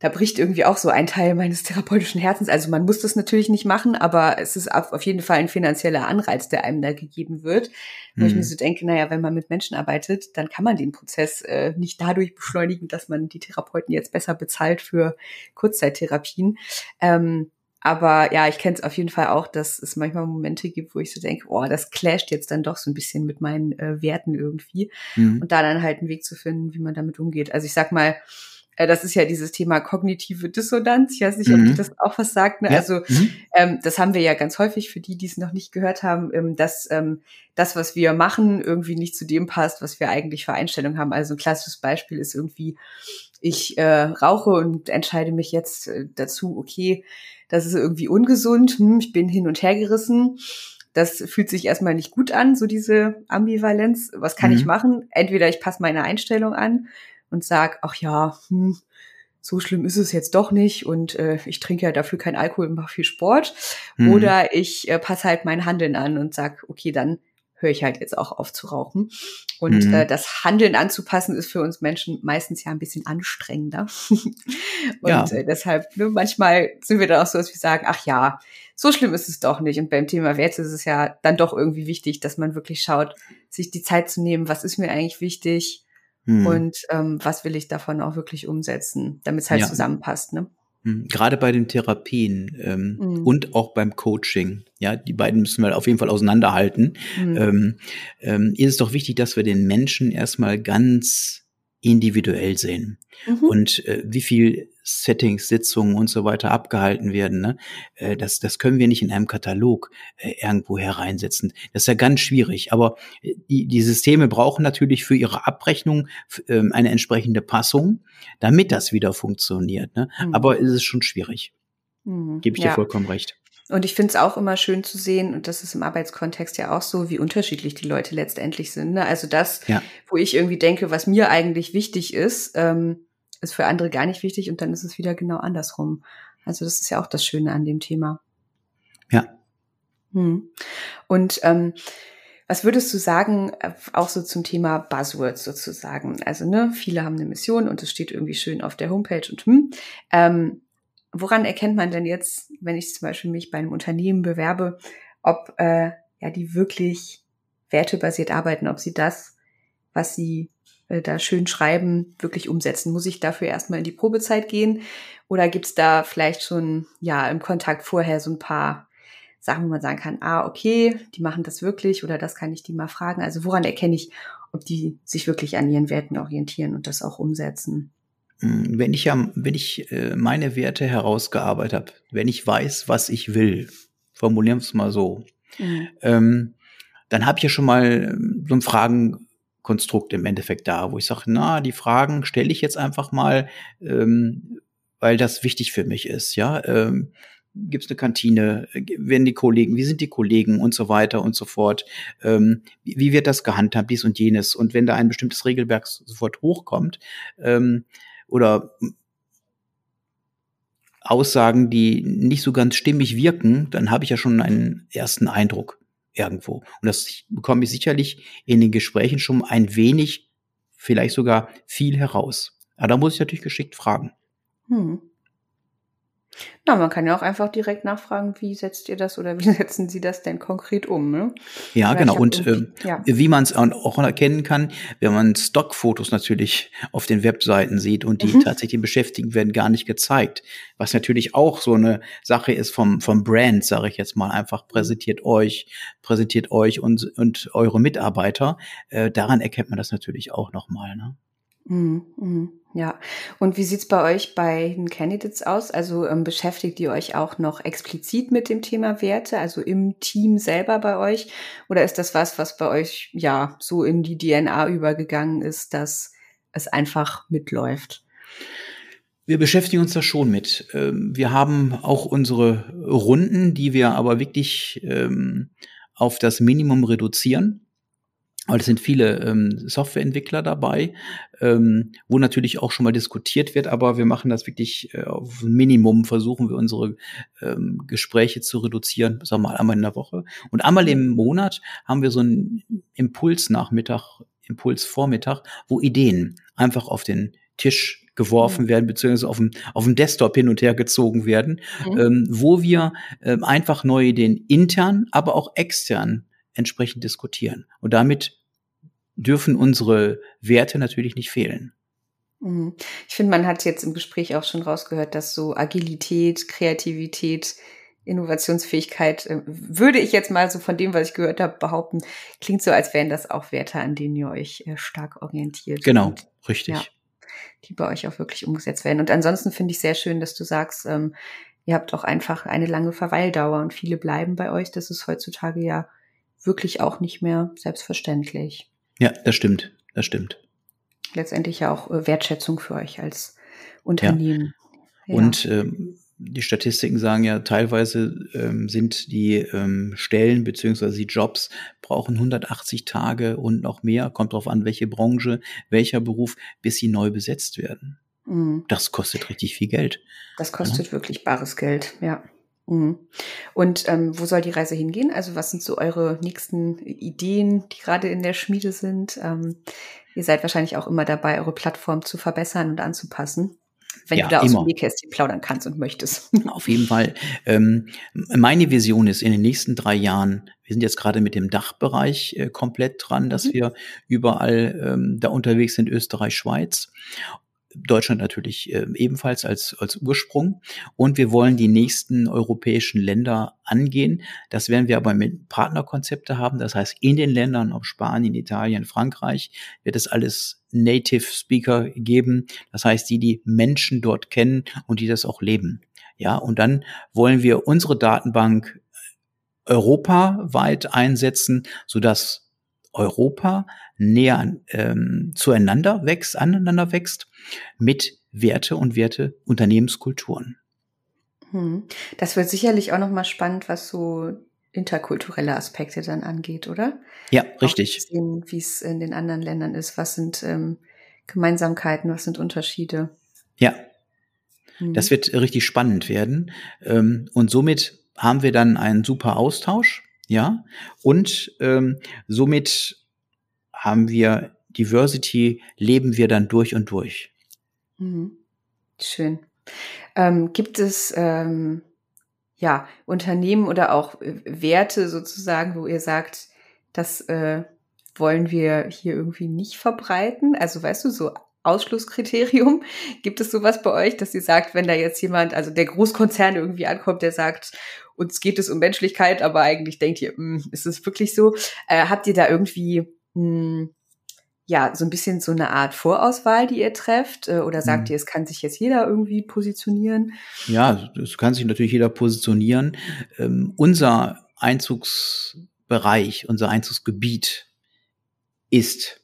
da bricht irgendwie auch so ein Teil meines therapeutischen Herzens. Also man muss das natürlich nicht machen, aber es ist auf jeden Fall ein finanzieller Anreiz, der einem da gegeben wird. Wo ich mir mhm. so denke, naja, wenn man mit Menschen arbeitet, dann kann man den Prozess äh, nicht dadurch beschleunigen, dass man die Therapeuten jetzt besser bezahlt für Kurzzeittherapien. Ähm, aber ja, ich kenne es auf jeden Fall auch, dass es manchmal Momente gibt, wo ich so denke, oh, das clasht jetzt dann doch so ein bisschen mit meinen äh, Werten irgendwie. Mhm. Und da dann halt einen Weg zu finden, wie man damit umgeht. Also ich sag mal, das ist ja dieses Thema kognitive Dissonanz. Ich weiß nicht, mhm. ob das auch was sagt. Ne? Ja. Also mhm. ähm, das haben wir ja ganz häufig für die, die es noch nicht gehört haben, ähm, dass ähm, das, was wir machen, irgendwie nicht zu dem passt, was wir eigentlich für Einstellungen haben. Also ein klassisches Beispiel ist irgendwie, ich äh, rauche und entscheide mich jetzt äh, dazu, okay, das ist irgendwie ungesund, hm, ich bin hin und her gerissen. Das fühlt sich erstmal nicht gut an, so diese Ambivalenz. Was kann mhm. ich machen? Entweder ich passe meine Einstellung an und sag, ach ja, hm, so schlimm ist es jetzt doch nicht und äh, ich trinke ja dafür kein Alkohol und mache viel Sport. Mhm. Oder ich äh, passe halt mein Handeln an und sag, okay, dann höre ich halt jetzt auch auf zu rauchen. Und mhm. äh, das Handeln anzupassen ist für uns Menschen meistens ja ein bisschen anstrengender. und ja. äh, deshalb, ne, manchmal sind wir dann auch so, dass wir sagen, ach ja, so schlimm ist es doch nicht. Und beim Thema Werte ist es ja dann doch irgendwie wichtig, dass man wirklich schaut, sich die Zeit zu nehmen, was ist mir eigentlich wichtig hm. Und ähm, was will ich davon auch wirklich umsetzen, damit es halt ja. zusammenpasst, ne? Hm. Gerade bei den Therapien ähm, mhm. und auch beim Coaching, ja, die beiden müssen wir auf jeden Fall auseinanderhalten. Mhm. Ähm, ähm, ist es doch wichtig, dass wir den Menschen erstmal ganz individuell sehen. Mhm. Und äh, wie viel Settings, Sitzungen und so weiter abgehalten werden, ne? Äh, das, das können wir nicht in einem Katalog äh, irgendwo hereinsetzen. Das ist ja ganz schwierig. Aber äh, die, die Systeme brauchen natürlich für ihre Abrechnung äh, eine entsprechende Passung, damit das wieder funktioniert. Ne? Mhm. Aber es ist schon schwierig. Mhm. Gebe ich ja. dir vollkommen recht. Und ich finde es auch immer schön zu sehen, und das ist im Arbeitskontext ja auch so, wie unterschiedlich die Leute letztendlich sind. Ne? Also das, ja. wo ich irgendwie denke, was mir eigentlich wichtig ist, ähm, ist für andere gar nicht wichtig und dann ist es wieder genau andersrum. Also das ist ja auch das Schöne an dem Thema. Ja. Hm. Und ähm, was würdest du sagen, äh, auch so zum Thema Buzzwords sozusagen? Also, ne, viele haben eine Mission und es steht irgendwie schön auf der Homepage und hm. Ähm, woran erkennt man denn jetzt, wenn ich zum Beispiel mich bei einem Unternehmen bewerbe, ob äh, ja die wirklich wertebasiert arbeiten, ob sie das, was sie äh, da schön schreiben, wirklich umsetzen? Muss ich dafür erstmal in die Probezeit gehen? Oder gibt's da vielleicht schon ja im Kontakt vorher so ein paar Sachen, wo man sagen kann, ah, okay, die machen das wirklich oder das kann ich die mal fragen. Also woran erkenne ich, ob die sich wirklich an ihren Werten orientieren und das auch umsetzen? Hm, wenn ich ja, wenn ich äh, meine Werte herausgearbeitet habe, wenn ich weiß, was ich will, formulieren wir es mal so, mhm. ähm, dann habe ich ja schon mal ähm, so ein Fragenkonstrukt im Endeffekt da, wo ich sage, na, die Fragen stelle ich jetzt einfach mal, ähm, weil das wichtig für mich ist, ja. Ähm, gibt es eine Kantine, werden die Kollegen, wie sind die Kollegen und so weiter und so fort, ähm, wie wird das gehandhabt, dies und jenes. Und wenn da ein bestimmtes Regelwerk sofort hochkommt ähm, oder Aussagen, die nicht so ganz stimmig wirken, dann habe ich ja schon einen ersten Eindruck irgendwo. Und das bekomme ich sicherlich in den Gesprächen schon ein wenig, vielleicht sogar viel heraus. Aber da muss ich natürlich geschickt fragen. Hm. Na, man kann ja auch einfach direkt nachfragen, wie setzt ihr das oder wie setzen Sie das denn konkret um? Ne? Ja, genau. Und äh, ja. wie man es auch erkennen kann, wenn man Stockfotos natürlich auf den Webseiten sieht und die mhm. tatsächlich beschäftigen werden gar nicht gezeigt. Was natürlich auch so eine Sache ist vom, vom Brand, sage ich jetzt mal einfach, präsentiert euch, präsentiert euch und, und eure Mitarbeiter. Äh, daran erkennt man das natürlich auch nochmal. Ne? Mhm, mhm. Ja, und wie sieht's bei euch bei den Candidates aus? Also ähm, beschäftigt ihr euch auch noch explizit mit dem Thema Werte, also im Team selber bei euch? Oder ist das was, was bei euch ja so in die DNA übergegangen ist, dass es einfach mitläuft? Wir beschäftigen uns da schon mit. Ähm, wir haben auch unsere Runden, die wir aber wirklich ähm, auf das Minimum reduzieren weil es sind viele ähm, Softwareentwickler dabei, ähm, wo natürlich auch schon mal diskutiert wird, aber wir machen das wirklich äh, auf Minimum, versuchen wir unsere ähm, Gespräche zu reduzieren, sagen wir mal einmal in der Woche. Und einmal im Monat haben wir so einen Impulsnachmittag, Impulsvormittag, wo Ideen einfach auf den Tisch geworfen mhm. werden, beziehungsweise auf dem, auf dem Desktop hin und her gezogen werden, mhm. ähm, wo wir ähm, einfach neue Ideen intern, aber auch extern entsprechend diskutieren. Und damit dürfen unsere Werte natürlich nicht fehlen. Mhm. Ich finde, man hat jetzt im Gespräch auch schon rausgehört, dass so Agilität, Kreativität, Innovationsfähigkeit, äh, würde ich jetzt mal so von dem, was ich gehört habe, behaupten, klingt so, als wären das auch Werte, an denen ihr euch äh, stark orientiert. Genau, und, richtig. Ja, die bei euch auch wirklich umgesetzt werden. Und ansonsten finde ich sehr schön, dass du sagst, ähm, ihr habt auch einfach eine lange Verweildauer und viele bleiben bei euch. Das ist heutzutage ja wirklich auch nicht mehr selbstverständlich. Ja, das stimmt. Das stimmt. Letztendlich ja auch äh, Wertschätzung für euch als Unternehmen. Ja. Ja. Und ähm, die Statistiken sagen ja, teilweise ähm, sind die ähm, Stellen beziehungsweise die Jobs brauchen 180 Tage und noch mehr, kommt darauf an, welche Branche, welcher Beruf, bis sie neu besetzt werden. Mhm. Das kostet richtig viel Geld. Das kostet ja. wirklich bares Geld, ja. Mhm. Und ähm, wo soll die Reise hingehen? Also was sind so eure nächsten Ideen, die gerade in der Schmiede sind? Ähm, ihr seid wahrscheinlich auch immer dabei, eure Plattform zu verbessern und anzupassen. Wenn ja, du da aus dem Nähkästchen plaudern kannst und möchtest. Auf jeden Fall. Ähm, meine Vision ist in den nächsten drei Jahren, wir sind jetzt gerade mit dem Dachbereich äh, komplett dran, dass mhm. wir überall ähm, da unterwegs sind, Österreich, Schweiz. Deutschland natürlich äh, ebenfalls als, als Ursprung. Und wir wollen die nächsten europäischen Länder angehen. Das werden wir aber mit Partnerkonzepte haben. Das heißt, in den Ländern, ob Spanien, Italien, Frankreich, wird es alles Native Speaker geben. Das heißt, die die Menschen dort kennen und die das auch leben. Ja, und dann wollen wir unsere Datenbank europaweit einsetzen, sodass Europa näher ähm, zueinander wächst, aneinander wächst mit Werte und Werte Unternehmenskulturen. Hm. Das wird sicherlich auch nochmal spannend, was so interkulturelle Aspekte dann angeht, oder? Ja, richtig. Wie es in den anderen Ländern ist. Was sind ähm, Gemeinsamkeiten, was sind Unterschiede? Ja. Hm. Das wird richtig spannend werden. Ähm, und somit haben wir dann einen super Austausch, ja. Und ähm, somit haben wir Diversity, leben wir dann durch und durch. Mhm. Schön. Ähm, gibt es ähm, ja Unternehmen oder auch äh, Werte sozusagen, wo ihr sagt, das äh, wollen wir hier irgendwie nicht verbreiten? Also weißt du, so Ausschlusskriterium. Gibt es sowas bei euch, dass ihr sagt, wenn da jetzt jemand, also der Großkonzern irgendwie ankommt, der sagt, uns geht es um Menschlichkeit, aber eigentlich denkt ihr, mh, hm, ist es wirklich so? Äh, habt ihr da irgendwie mh, hm, ja, so ein bisschen so eine Art Vorauswahl, die ihr trefft? Äh, oder sagt mhm. ihr, es kann sich jetzt jeder irgendwie positionieren? Ja, es kann sich natürlich jeder positionieren. Ähm, unser Einzugsbereich, unser Einzugsgebiet ist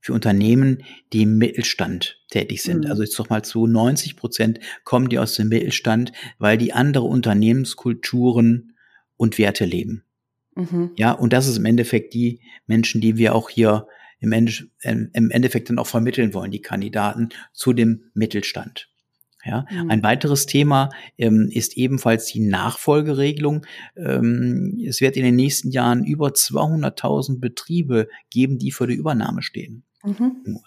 für Unternehmen, die im Mittelstand tätig sind. Mhm. Also jetzt doch mal zu 90 Prozent kommen die aus dem Mittelstand, weil die andere Unternehmenskulturen und Werte leben. Mhm. Ja, und das ist im Endeffekt die Menschen, die wir auch hier im, Ende, im Endeffekt dann auch vermitteln wollen, die Kandidaten zu dem Mittelstand. Ja, mhm. ein weiteres Thema ähm, ist ebenfalls die Nachfolgeregelung. Ähm, es wird in den nächsten Jahren über 200.000 Betriebe geben, die vor der Übernahme stehen. Mhm.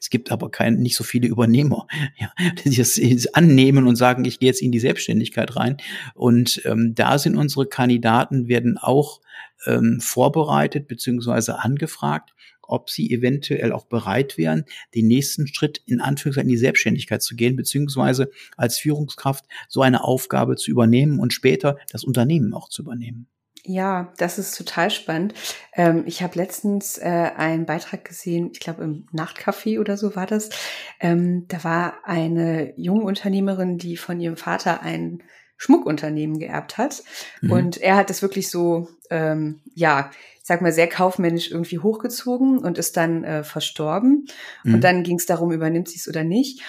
Es gibt aber kein, nicht so viele Übernehmer, ja, die das annehmen und sagen, ich gehe jetzt in die Selbstständigkeit rein. Und ähm, da sind unsere Kandidaten, werden auch ähm, vorbereitet beziehungsweise angefragt, ob sie eventuell auch bereit wären, den nächsten Schritt in Anführungszeichen in die Selbstständigkeit zu gehen, beziehungsweise als Führungskraft so eine Aufgabe zu übernehmen und später das Unternehmen auch zu übernehmen. Ja, das ist total spannend. Ähm, ich habe letztens äh, einen Beitrag gesehen, ich glaube im Nachtcafé oder so war das. Ähm, da war eine junge Unternehmerin, die von ihrem Vater ein Schmuckunternehmen geerbt hat. Mhm. Und er hat das wirklich so, ähm, ja, ich sag mal, sehr kaufmännisch irgendwie hochgezogen und ist dann äh, verstorben. Mhm. Und dann ging es darum, übernimmt sie es oder nicht.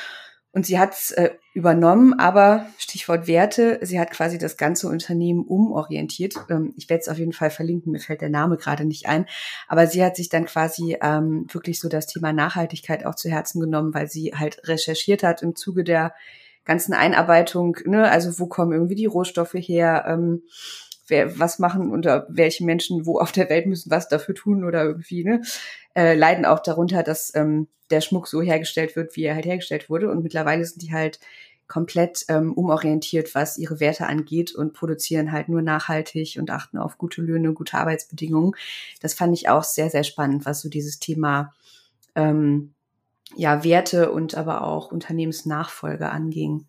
Und sie hat es äh, übernommen, aber Stichwort Werte, sie hat quasi das ganze Unternehmen umorientiert. Ähm, ich werde es auf jeden Fall verlinken, mir fällt der Name gerade nicht ein. Aber sie hat sich dann quasi ähm, wirklich so das Thema Nachhaltigkeit auch zu Herzen genommen, weil sie halt recherchiert hat im Zuge der ganzen Einarbeitung, ne, also wo kommen irgendwie die Rohstoffe her, ähm, wer, was machen oder welche Menschen wo auf der Welt müssen was dafür tun oder irgendwie, ne, äh, leiden auch darunter, dass ähm, der Schmuck so hergestellt wird, wie er halt hergestellt wurde. Und mittlerweile sind die halt komplett ähm, umorientiert, was ihre Werte angeht und produzieren halt nur nachhaltig und achten auf gute Löhne, gute Arbeitsbedingungen. Das fand ich auch sehr, sehr spannend, was so dieses Thema ähm, ja, Werte und aber auch Unternehmensnachfolge anging.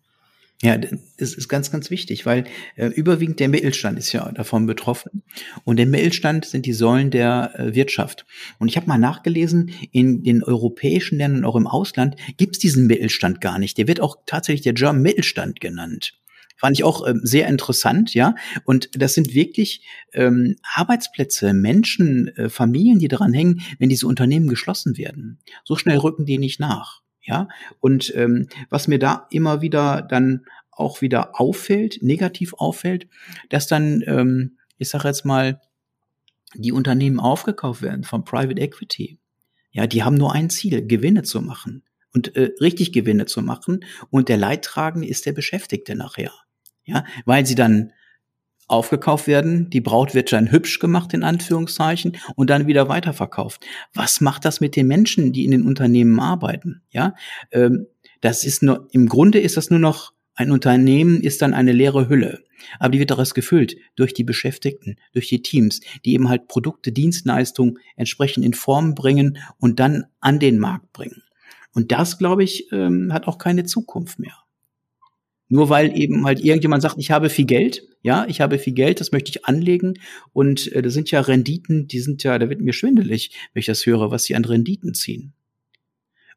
Ja, das ist ganz, ganz wichtig, weil äh, überwiegend der Mittelstand ist ja davon betroffen. Und der Mittelstand sind die Säulen der äh, Wirtschaft. Und ich habe mal nachgelesen, in den europäischen Ländern, auch im Ausland, gibt es diesen Mittelstand gar nicht. Der wird auch tatsächlich der German Mittelstand genannt. Fand ich auch ähm, sehr interessant, ja. Und das sind wirklich ähm, Arbeitsplätze, Menschen, äh, Familien, die daran hängen, wenn diese Unternehmen geschlossen werden. So schnell rücken die nicht nach, ja. Und ähm, was mir da immer wieder dann auch wieder auffällt, negativ auffällt, dass dann, ähm, ich sage jetzt mal, die Unternehmen aufgekauft werden von Private Equity. Ja, die haben nur ein Ziel, Gewinne zu machen und äh, richtig Gewinne zu machen. Und der Leidtragende ist der Beschäftigte nachher ja, weil sie dann aufgekauft werden, die Braut wird dann hübsch gemacht in Anführungszeichen und dann wieder weiterverkauft. Was macht das mit den Menschen, die in den Unternehmen arbeiten? Ja, ähm, das ist nur im Grunde ist das nur noch ein Unternehmen ist dann eine leere Hülle, aber die wird daraus gefüllt durch die Beschäftigten, durch die Teams, die eben halt Produkte, Dienstleistungen entsprechend in Form bringen und dann an den Markt bringen. Und das, glaube ich, ähm, hat auch keine Zukunft mehr. Nur weil eben halt irgendjemand sagt, ich habe viel Geld, ja, ich habe viel Geld, das möchte ich anlegen. Und äh, das sind ja Renditen, die sind ja, da wird mir schwindelig, wenn ich das höre, was sie an Renditen ziehen.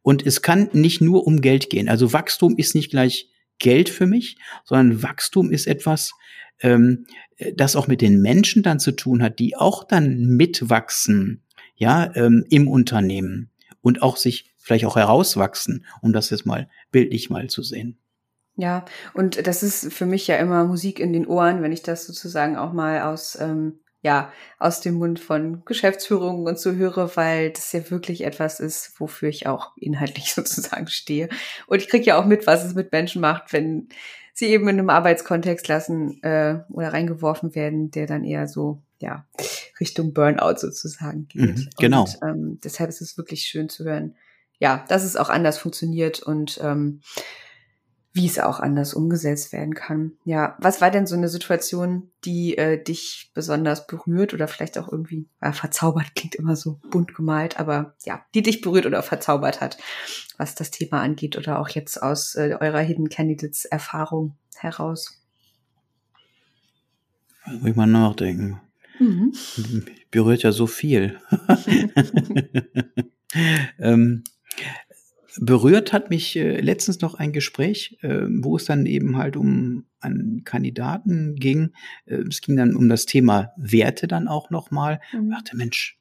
Und es kann nicht nur um Geld gehen. Also Wachstum ist nicht gleich Geld für mich, sondern Wachstum ist etwas, ähm, das auch mit den Menschen dann zu tun hat, die auch dann mitwachsen, ja, ähm, im Unternehmen und auch sich vielleicht auch herauswachsen, um das jetzt mal bildlich mal zu sehen. Ja, und das ist für mich ja immer Musik in den Ohren, wenn ich das sozusagen auch mal aus, ähm, ja, aus dem Mund von Geschäftsführungen und so höre, weil das ja wirklich etwas ist, wofür ich auch inhaltlich sozusagen stehe. Und ich kriege ja auch mit, was es mit Menschen macht, wenn sie eben in einem Arbeitskontext lassen äh, oder reingeworfen werden, der dann eher so, ja, Richtung Burnout sozusagen geht. Mhm, genau. Und, ähm, deshalb ist es wirklich schön zu hören, ja, dass es auch anders funktioniert und ähm, wie es auch anders umgesetzt werden kann. Ja, was war denn so eine Situation, die äh, dich besonders berührt oder vielleicht auch irgendwie äh, verzaubert, klingt immer so bunt gemalt, aber ja, die dich berührt oder verzaubert hat, was das Thema angeht oder auch jetzt aus äh, eurer Hidden Candidates Erfahrung heraus? Muss ich mal nachdenken. Mhm. Berührt ja so viel. ähm, Berührt hat mich äh, letztens noch ein Gespräch, äh, wo es dann eben halt um einen Kandidaten ging. Äh, es ging dann um das Thema Werte dann auch nochmal. Mhm. Ich dachte, Mensch,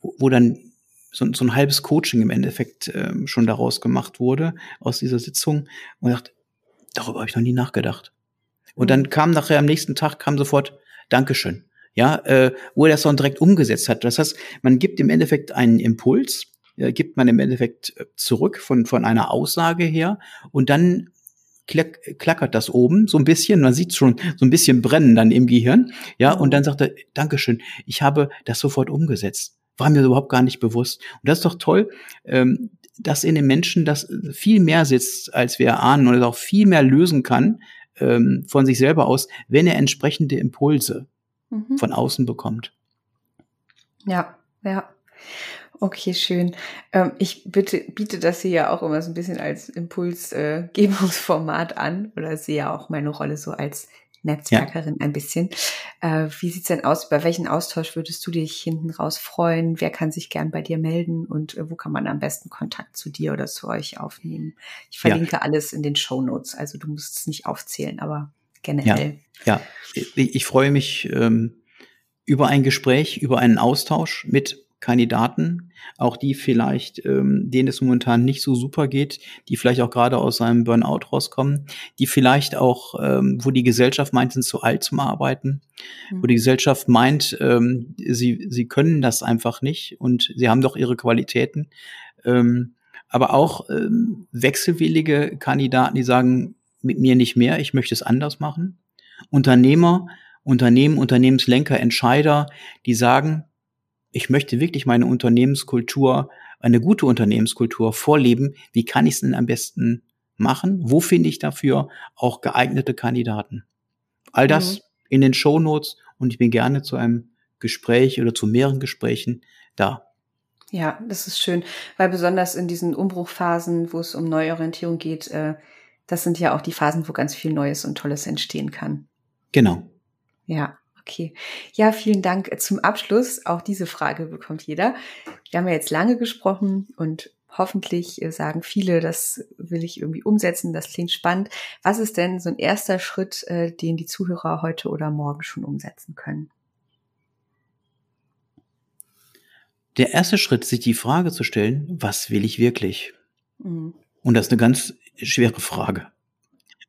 wo, wo dann so, so ein halbes Coaching im Endeffekt ähm, schon daraus gemacht wurde, aus dieser Sitzung. Und ich dachte, darüber habe ich noch nie nachgedacht. Und dann mhm. kam nachher am nächsten Tag, kam sofort, Dankeschön. Ja, äh, wo er das dann direkt umgesetzt hat. Das heißt, man gibt im Endeffekt einen Impuls, äh, gibt man im Endeffekt äh, zurück von, von einer Aussage her und dann klack, klackert das oben so ein bisschen, man sieht schon so ein bisschen brennen dann im Gehirn, ja, und dann sagt er, Dankeschön, ich habe das sofort umgesetzt. War mir überhaupt gar nicht bewusst. Und das ist doch toll, ähm, dass in den Menschen das viel mehr sitzt, als wir ahnen und es auch viel mehr lösen kann ähm, von sich selber aus, wenn er entsprechende Impulse mhm. von außen bekommt. Ja, ja. Okay, schön. Ähm, ich bitte, biete das hier ja auch immer so ein bisschen als Impulsgebungsformat äh, an oder sehe ja auch meine Rolle so als Netzwerkerin ja. ein bisschen. Äh, wie sieht's denn aus? Über welchen Austausch würdest du dich hinten raus freuen? Wer kann sich gern bei dir melden und äh, wo kann man am besten Kontakt zu dir oder zu euch aufnehmen? Ich verlinke ja. alles in den Show Notes, also du musst es nicht aufzählen, aber generell. Ja, ja. Ich, ich freue mich ähm, über ein Gespräch, über einen Austausch mit Kandidaten, auch die vielleicht, ähm, denen es momentan nicht so super geht, die vielleicht auch gerade aus einem Burnout rauskommen, die vielleicht auch, ähm, wo die Gesellschaft meint, sind zu alt zum Arbeiten, mhm. wo die Gesellschaft meint, ähm, sie, sie können das einfach nicht und sie haben doch ihre Qualitäten. Ähm, aber auch ähm, wechselwillige Kandidaten, die sagen, mit mir nicht mehr, ich möchte es anders machen. Unternehmer, Unternehmen, Unternehmenslenker, Entscheider, die sagen, ich möchte wirklich meine Unternehmenskultur, eine gute Unternehmenskultur vorleben. Wie kann ich es denn am besten machen? Wo finde ich dafür auch geeignete Kandidaten? All das mhm. in den Show Notes und ich bin gerne zu einem Gespräch oder zu mehreren Gesprächen da. Ja, das ist schön, weil besonders in diesen Umbruchphasen, wo es um Neuorientierung geht, äh, das sind ja auch die Phasen, wo ganz viel Neues und Tolles entstehen kann. Genau. Ja. Okay. Ja, vielen Dank. Zum Abschluss, auch diese Frage bekommt jeder. Wir haben ja jetzt lange gesprochen und hoffentlich äh, sagen viele, das will ich irgendwie umsetzen, das klingt spannend. Was ist denn so ein erster Schritt, äh, den die Zuhörer heute oder morgen schon umsetzen können? Der erste Schritt, sich die Frage zu stellen, was will ich wirklich? Mhm. Und das ist eine ganz schwere Frage.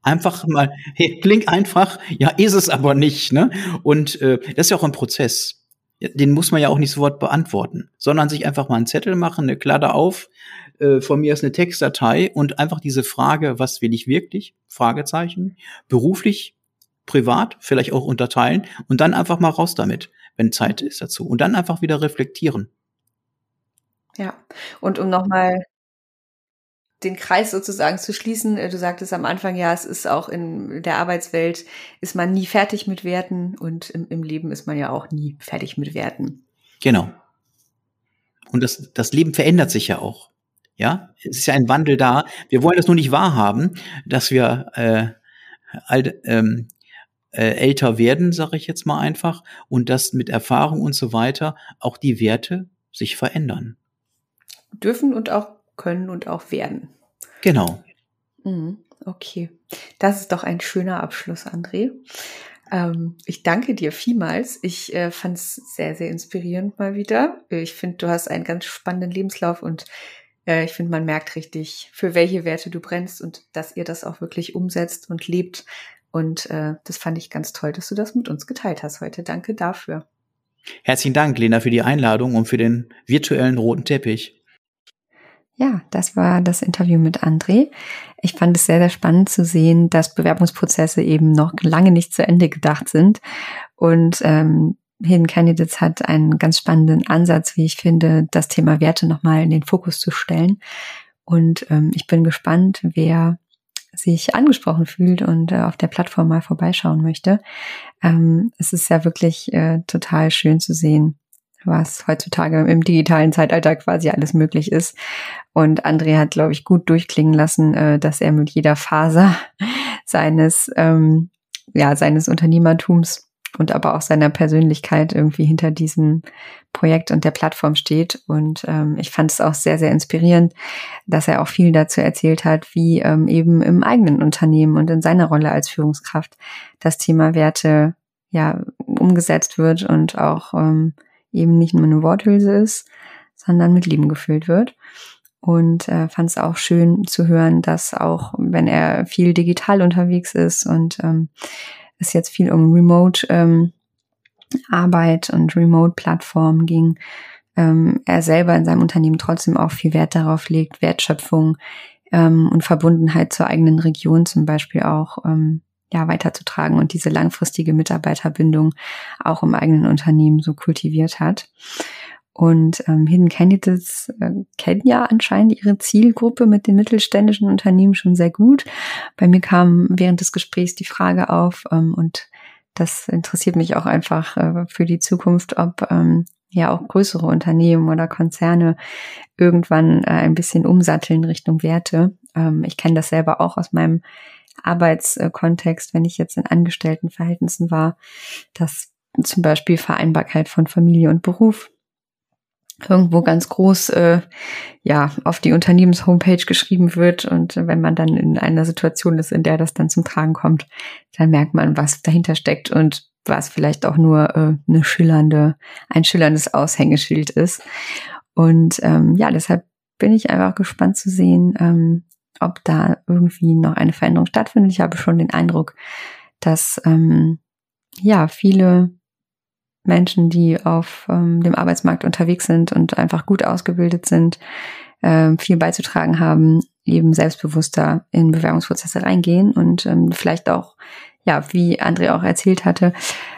Einfach mal, hey, klingt einfach, ja, ist es aber nicht, ne? Und äh, das ist ja auch ein Prozess. Den muss man ja auch nicht sofort beantworten, sondern sich einfach mal einen Zettel machen, eine Kladde auf, äh, von mir ist eine Textdatei und einfach diese Frage, was will ich wirklich? Fragezeichen, beruflich, privat, vielleicht auch unterteilen und dann einfach mal raus damit, wenn Zeit ist dazu. Und dann einfach wieder reflektieren. Ja, und um nochmal den Kreis sozusagen zu schließen. Äh, du sagtest am Anfang, ja, es ist auch in der Arbeitswelt, ist man nie fertig mit Werten und im, im Leben ist man ja auch nie fertig mit Werten. Genau. Und das, das Leben verändert sich ja auch. Ja, es ist ja ein Wandel da. Wir wollen das nur nicht wahrhaben, dass wir äh, alt, ähm, äh, älter werden, sage ich jetzt mal einfach, und dass mit Erfahrung und so weiter auch die Werte sich verändern. Dürfen und auch können und auch werden. Genau. Mhm, okay, das ist doch ein schöner Abschluss, André. Ähm, ich danke dir vielmals. Ich äh, fand es sehr, sehr inspirierend mal wieder. Ich finde, du hast einen ganz spannenden Lebenslauf und äh, ich finde, man merkt richtig, für welche Werte du brennst und dass ihr das auch wirklich umsetzt und lebt. Und äh, das fand ich ganz toll, dass du das mit uns geteilt hast heute. Danke dafür. Herzlichen Dank, Lena, für die Einladung und für den virtuellen roten Teppich. Ja, das war das Interview mit André. Ich fand es sehr, sehr spannend zu sehen, dass Bewerbungsprozesse eben noch lange nicht zu Ende gedacht sind. Und ähm, Hidden Candidates hat einen ganz spannenden Ansatz, wie ich finde, das Thema Werte nochmal in den Fokus zu stellen. Und ähm, ich bin gespannt, wer sich angesprochen fühlt und äh, auf der Plattform mal vorbeischauen möchte. Ähm, es ist ja wirklich äh, total schön zu sehen, was heutzutage im digitalen Zeitalter quasi alles möglich ist. Und André hat, glaube ich, gut durchklingen lassen, äh, dass er mit jeder Faser seines, ähm, ja, seines Unternehmertums und aber auch seiner Persönlichkeit irgendwie hinter diesem Projekt und der Plattform steht. Und ähm, ich fand es auch sehr, sehr inspirierend, dass er auch viel dazu erzählt hat, wie ähm, eben im eigenen Unternehmen und in seiner Rolle als Führungskraft das Thema Werte ja umgesetzt wird und auch ähm, eben nicht nur eine Worthülse ist, sondern mit Leben gefüllt wird. Und äh, fand es auch schön zu hören, dass auch wenn er viel digital unterwegs ist und ähm, es jetzt viel um Remote ähm, Arbeit und Remote-Plattformen ging, ähm, er selber in seinem Unternehmen trotzdem auch viel Wert darauf legt, Wertschöpfung ähm, und Verbundenheit zur eigenen Region zum Beispiel auch ähm, ja, weiterzutragen und diese langfristige Mitarbeiterbindung auch im eigenen Unternehmen so kultiviert hat. Und ähm, Hidden Candidates äh, kennen ja anscheinend ihre Zielgruppe mit den mittelständischen Unternehmen schon sehr gut. Bei mir kam während des Gesprächs die Frage auf ähm, und das interessiert mich auch einfach äh, für die Zukunft, ob ähm, ja auch größere Unternehmen oder Konzerne irgendwann äh, ein bisschen umsatteln Richtung Werte. Ähm, ich kenne das selber auch aus meinem Arbeitskontext, wenn ich jetzt in Angestelltenverhältnissen war, dass zum Beispiel Vereinbarkeit von Familie und Beruf irgendwo ganz groß äh, ja auf die Unternehmenshomepage geschrieben wird und wenn man dann in einer Situation ist, in der das dann zum Tragen kommt, dann merkt man, was dahinter steckt und was vielleicht auch nur äh, eine schillernde, ein schillerndes Aushängeschild ist. Und ähm, ja, deshalb bin ich einfach gespannt zu sehen, ähm, ob da irgendwie noch eine Veränderung stattfindet. Ich habe schon den Eindruck, dass ähm, ja viele Menschen, die auf ähm, dem Arbeitsmarkt unterwegs sind und einfach gut ausgebildet sind, äh, viel beizutragen haben, eben selbstbewusster in Bewerbungsprozesse reingehen und ähm, vielleicht auch, ja, wie André auch erzählt hatte,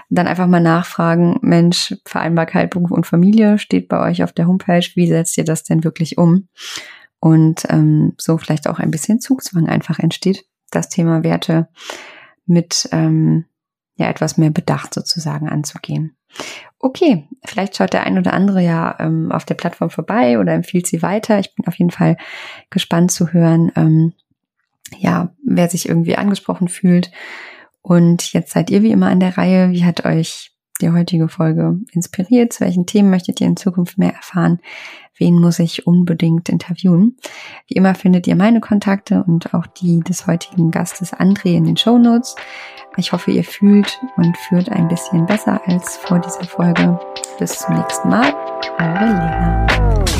dann einfach mal nachfragen, Mensch, Vereinbarkeit, Beruf und Familie steht bei euch auf der Homepage, wie setzt ihr das denn wirklich um? Und ähm, so vielleicht auch ein bisschen Zugzwang einfach entsteht, das Thema Werte mit ähm, ja etwas mehr Bedacht sozusagen anzugehen. Okay, vielleicht schaut der ein oder andere ja ähm, auf der Plattform vorbei oder empfiehlt sie weiter. Ich bin auf jeden Fall gespannt zu hören, ähm, ja, wer sich irgendwie angesprochen fühlt. Und jetzt seid ihr wie immer an der Reihe. Wie hat euch die heutige Folge inspiriert? Zu welchen Themen möchtet ihr in Zukunft mehr erfahren? Wen muss ich unbedingt interviewen? Wie immer findet ihr meine Kontakte und auch die des heutigen Gastes André in den Show Notes. Ich hoffe, ihr fühlt und führt ein bisschen besser als vor dieser Folge. Bis zum nächsten Mal. Eure Lena.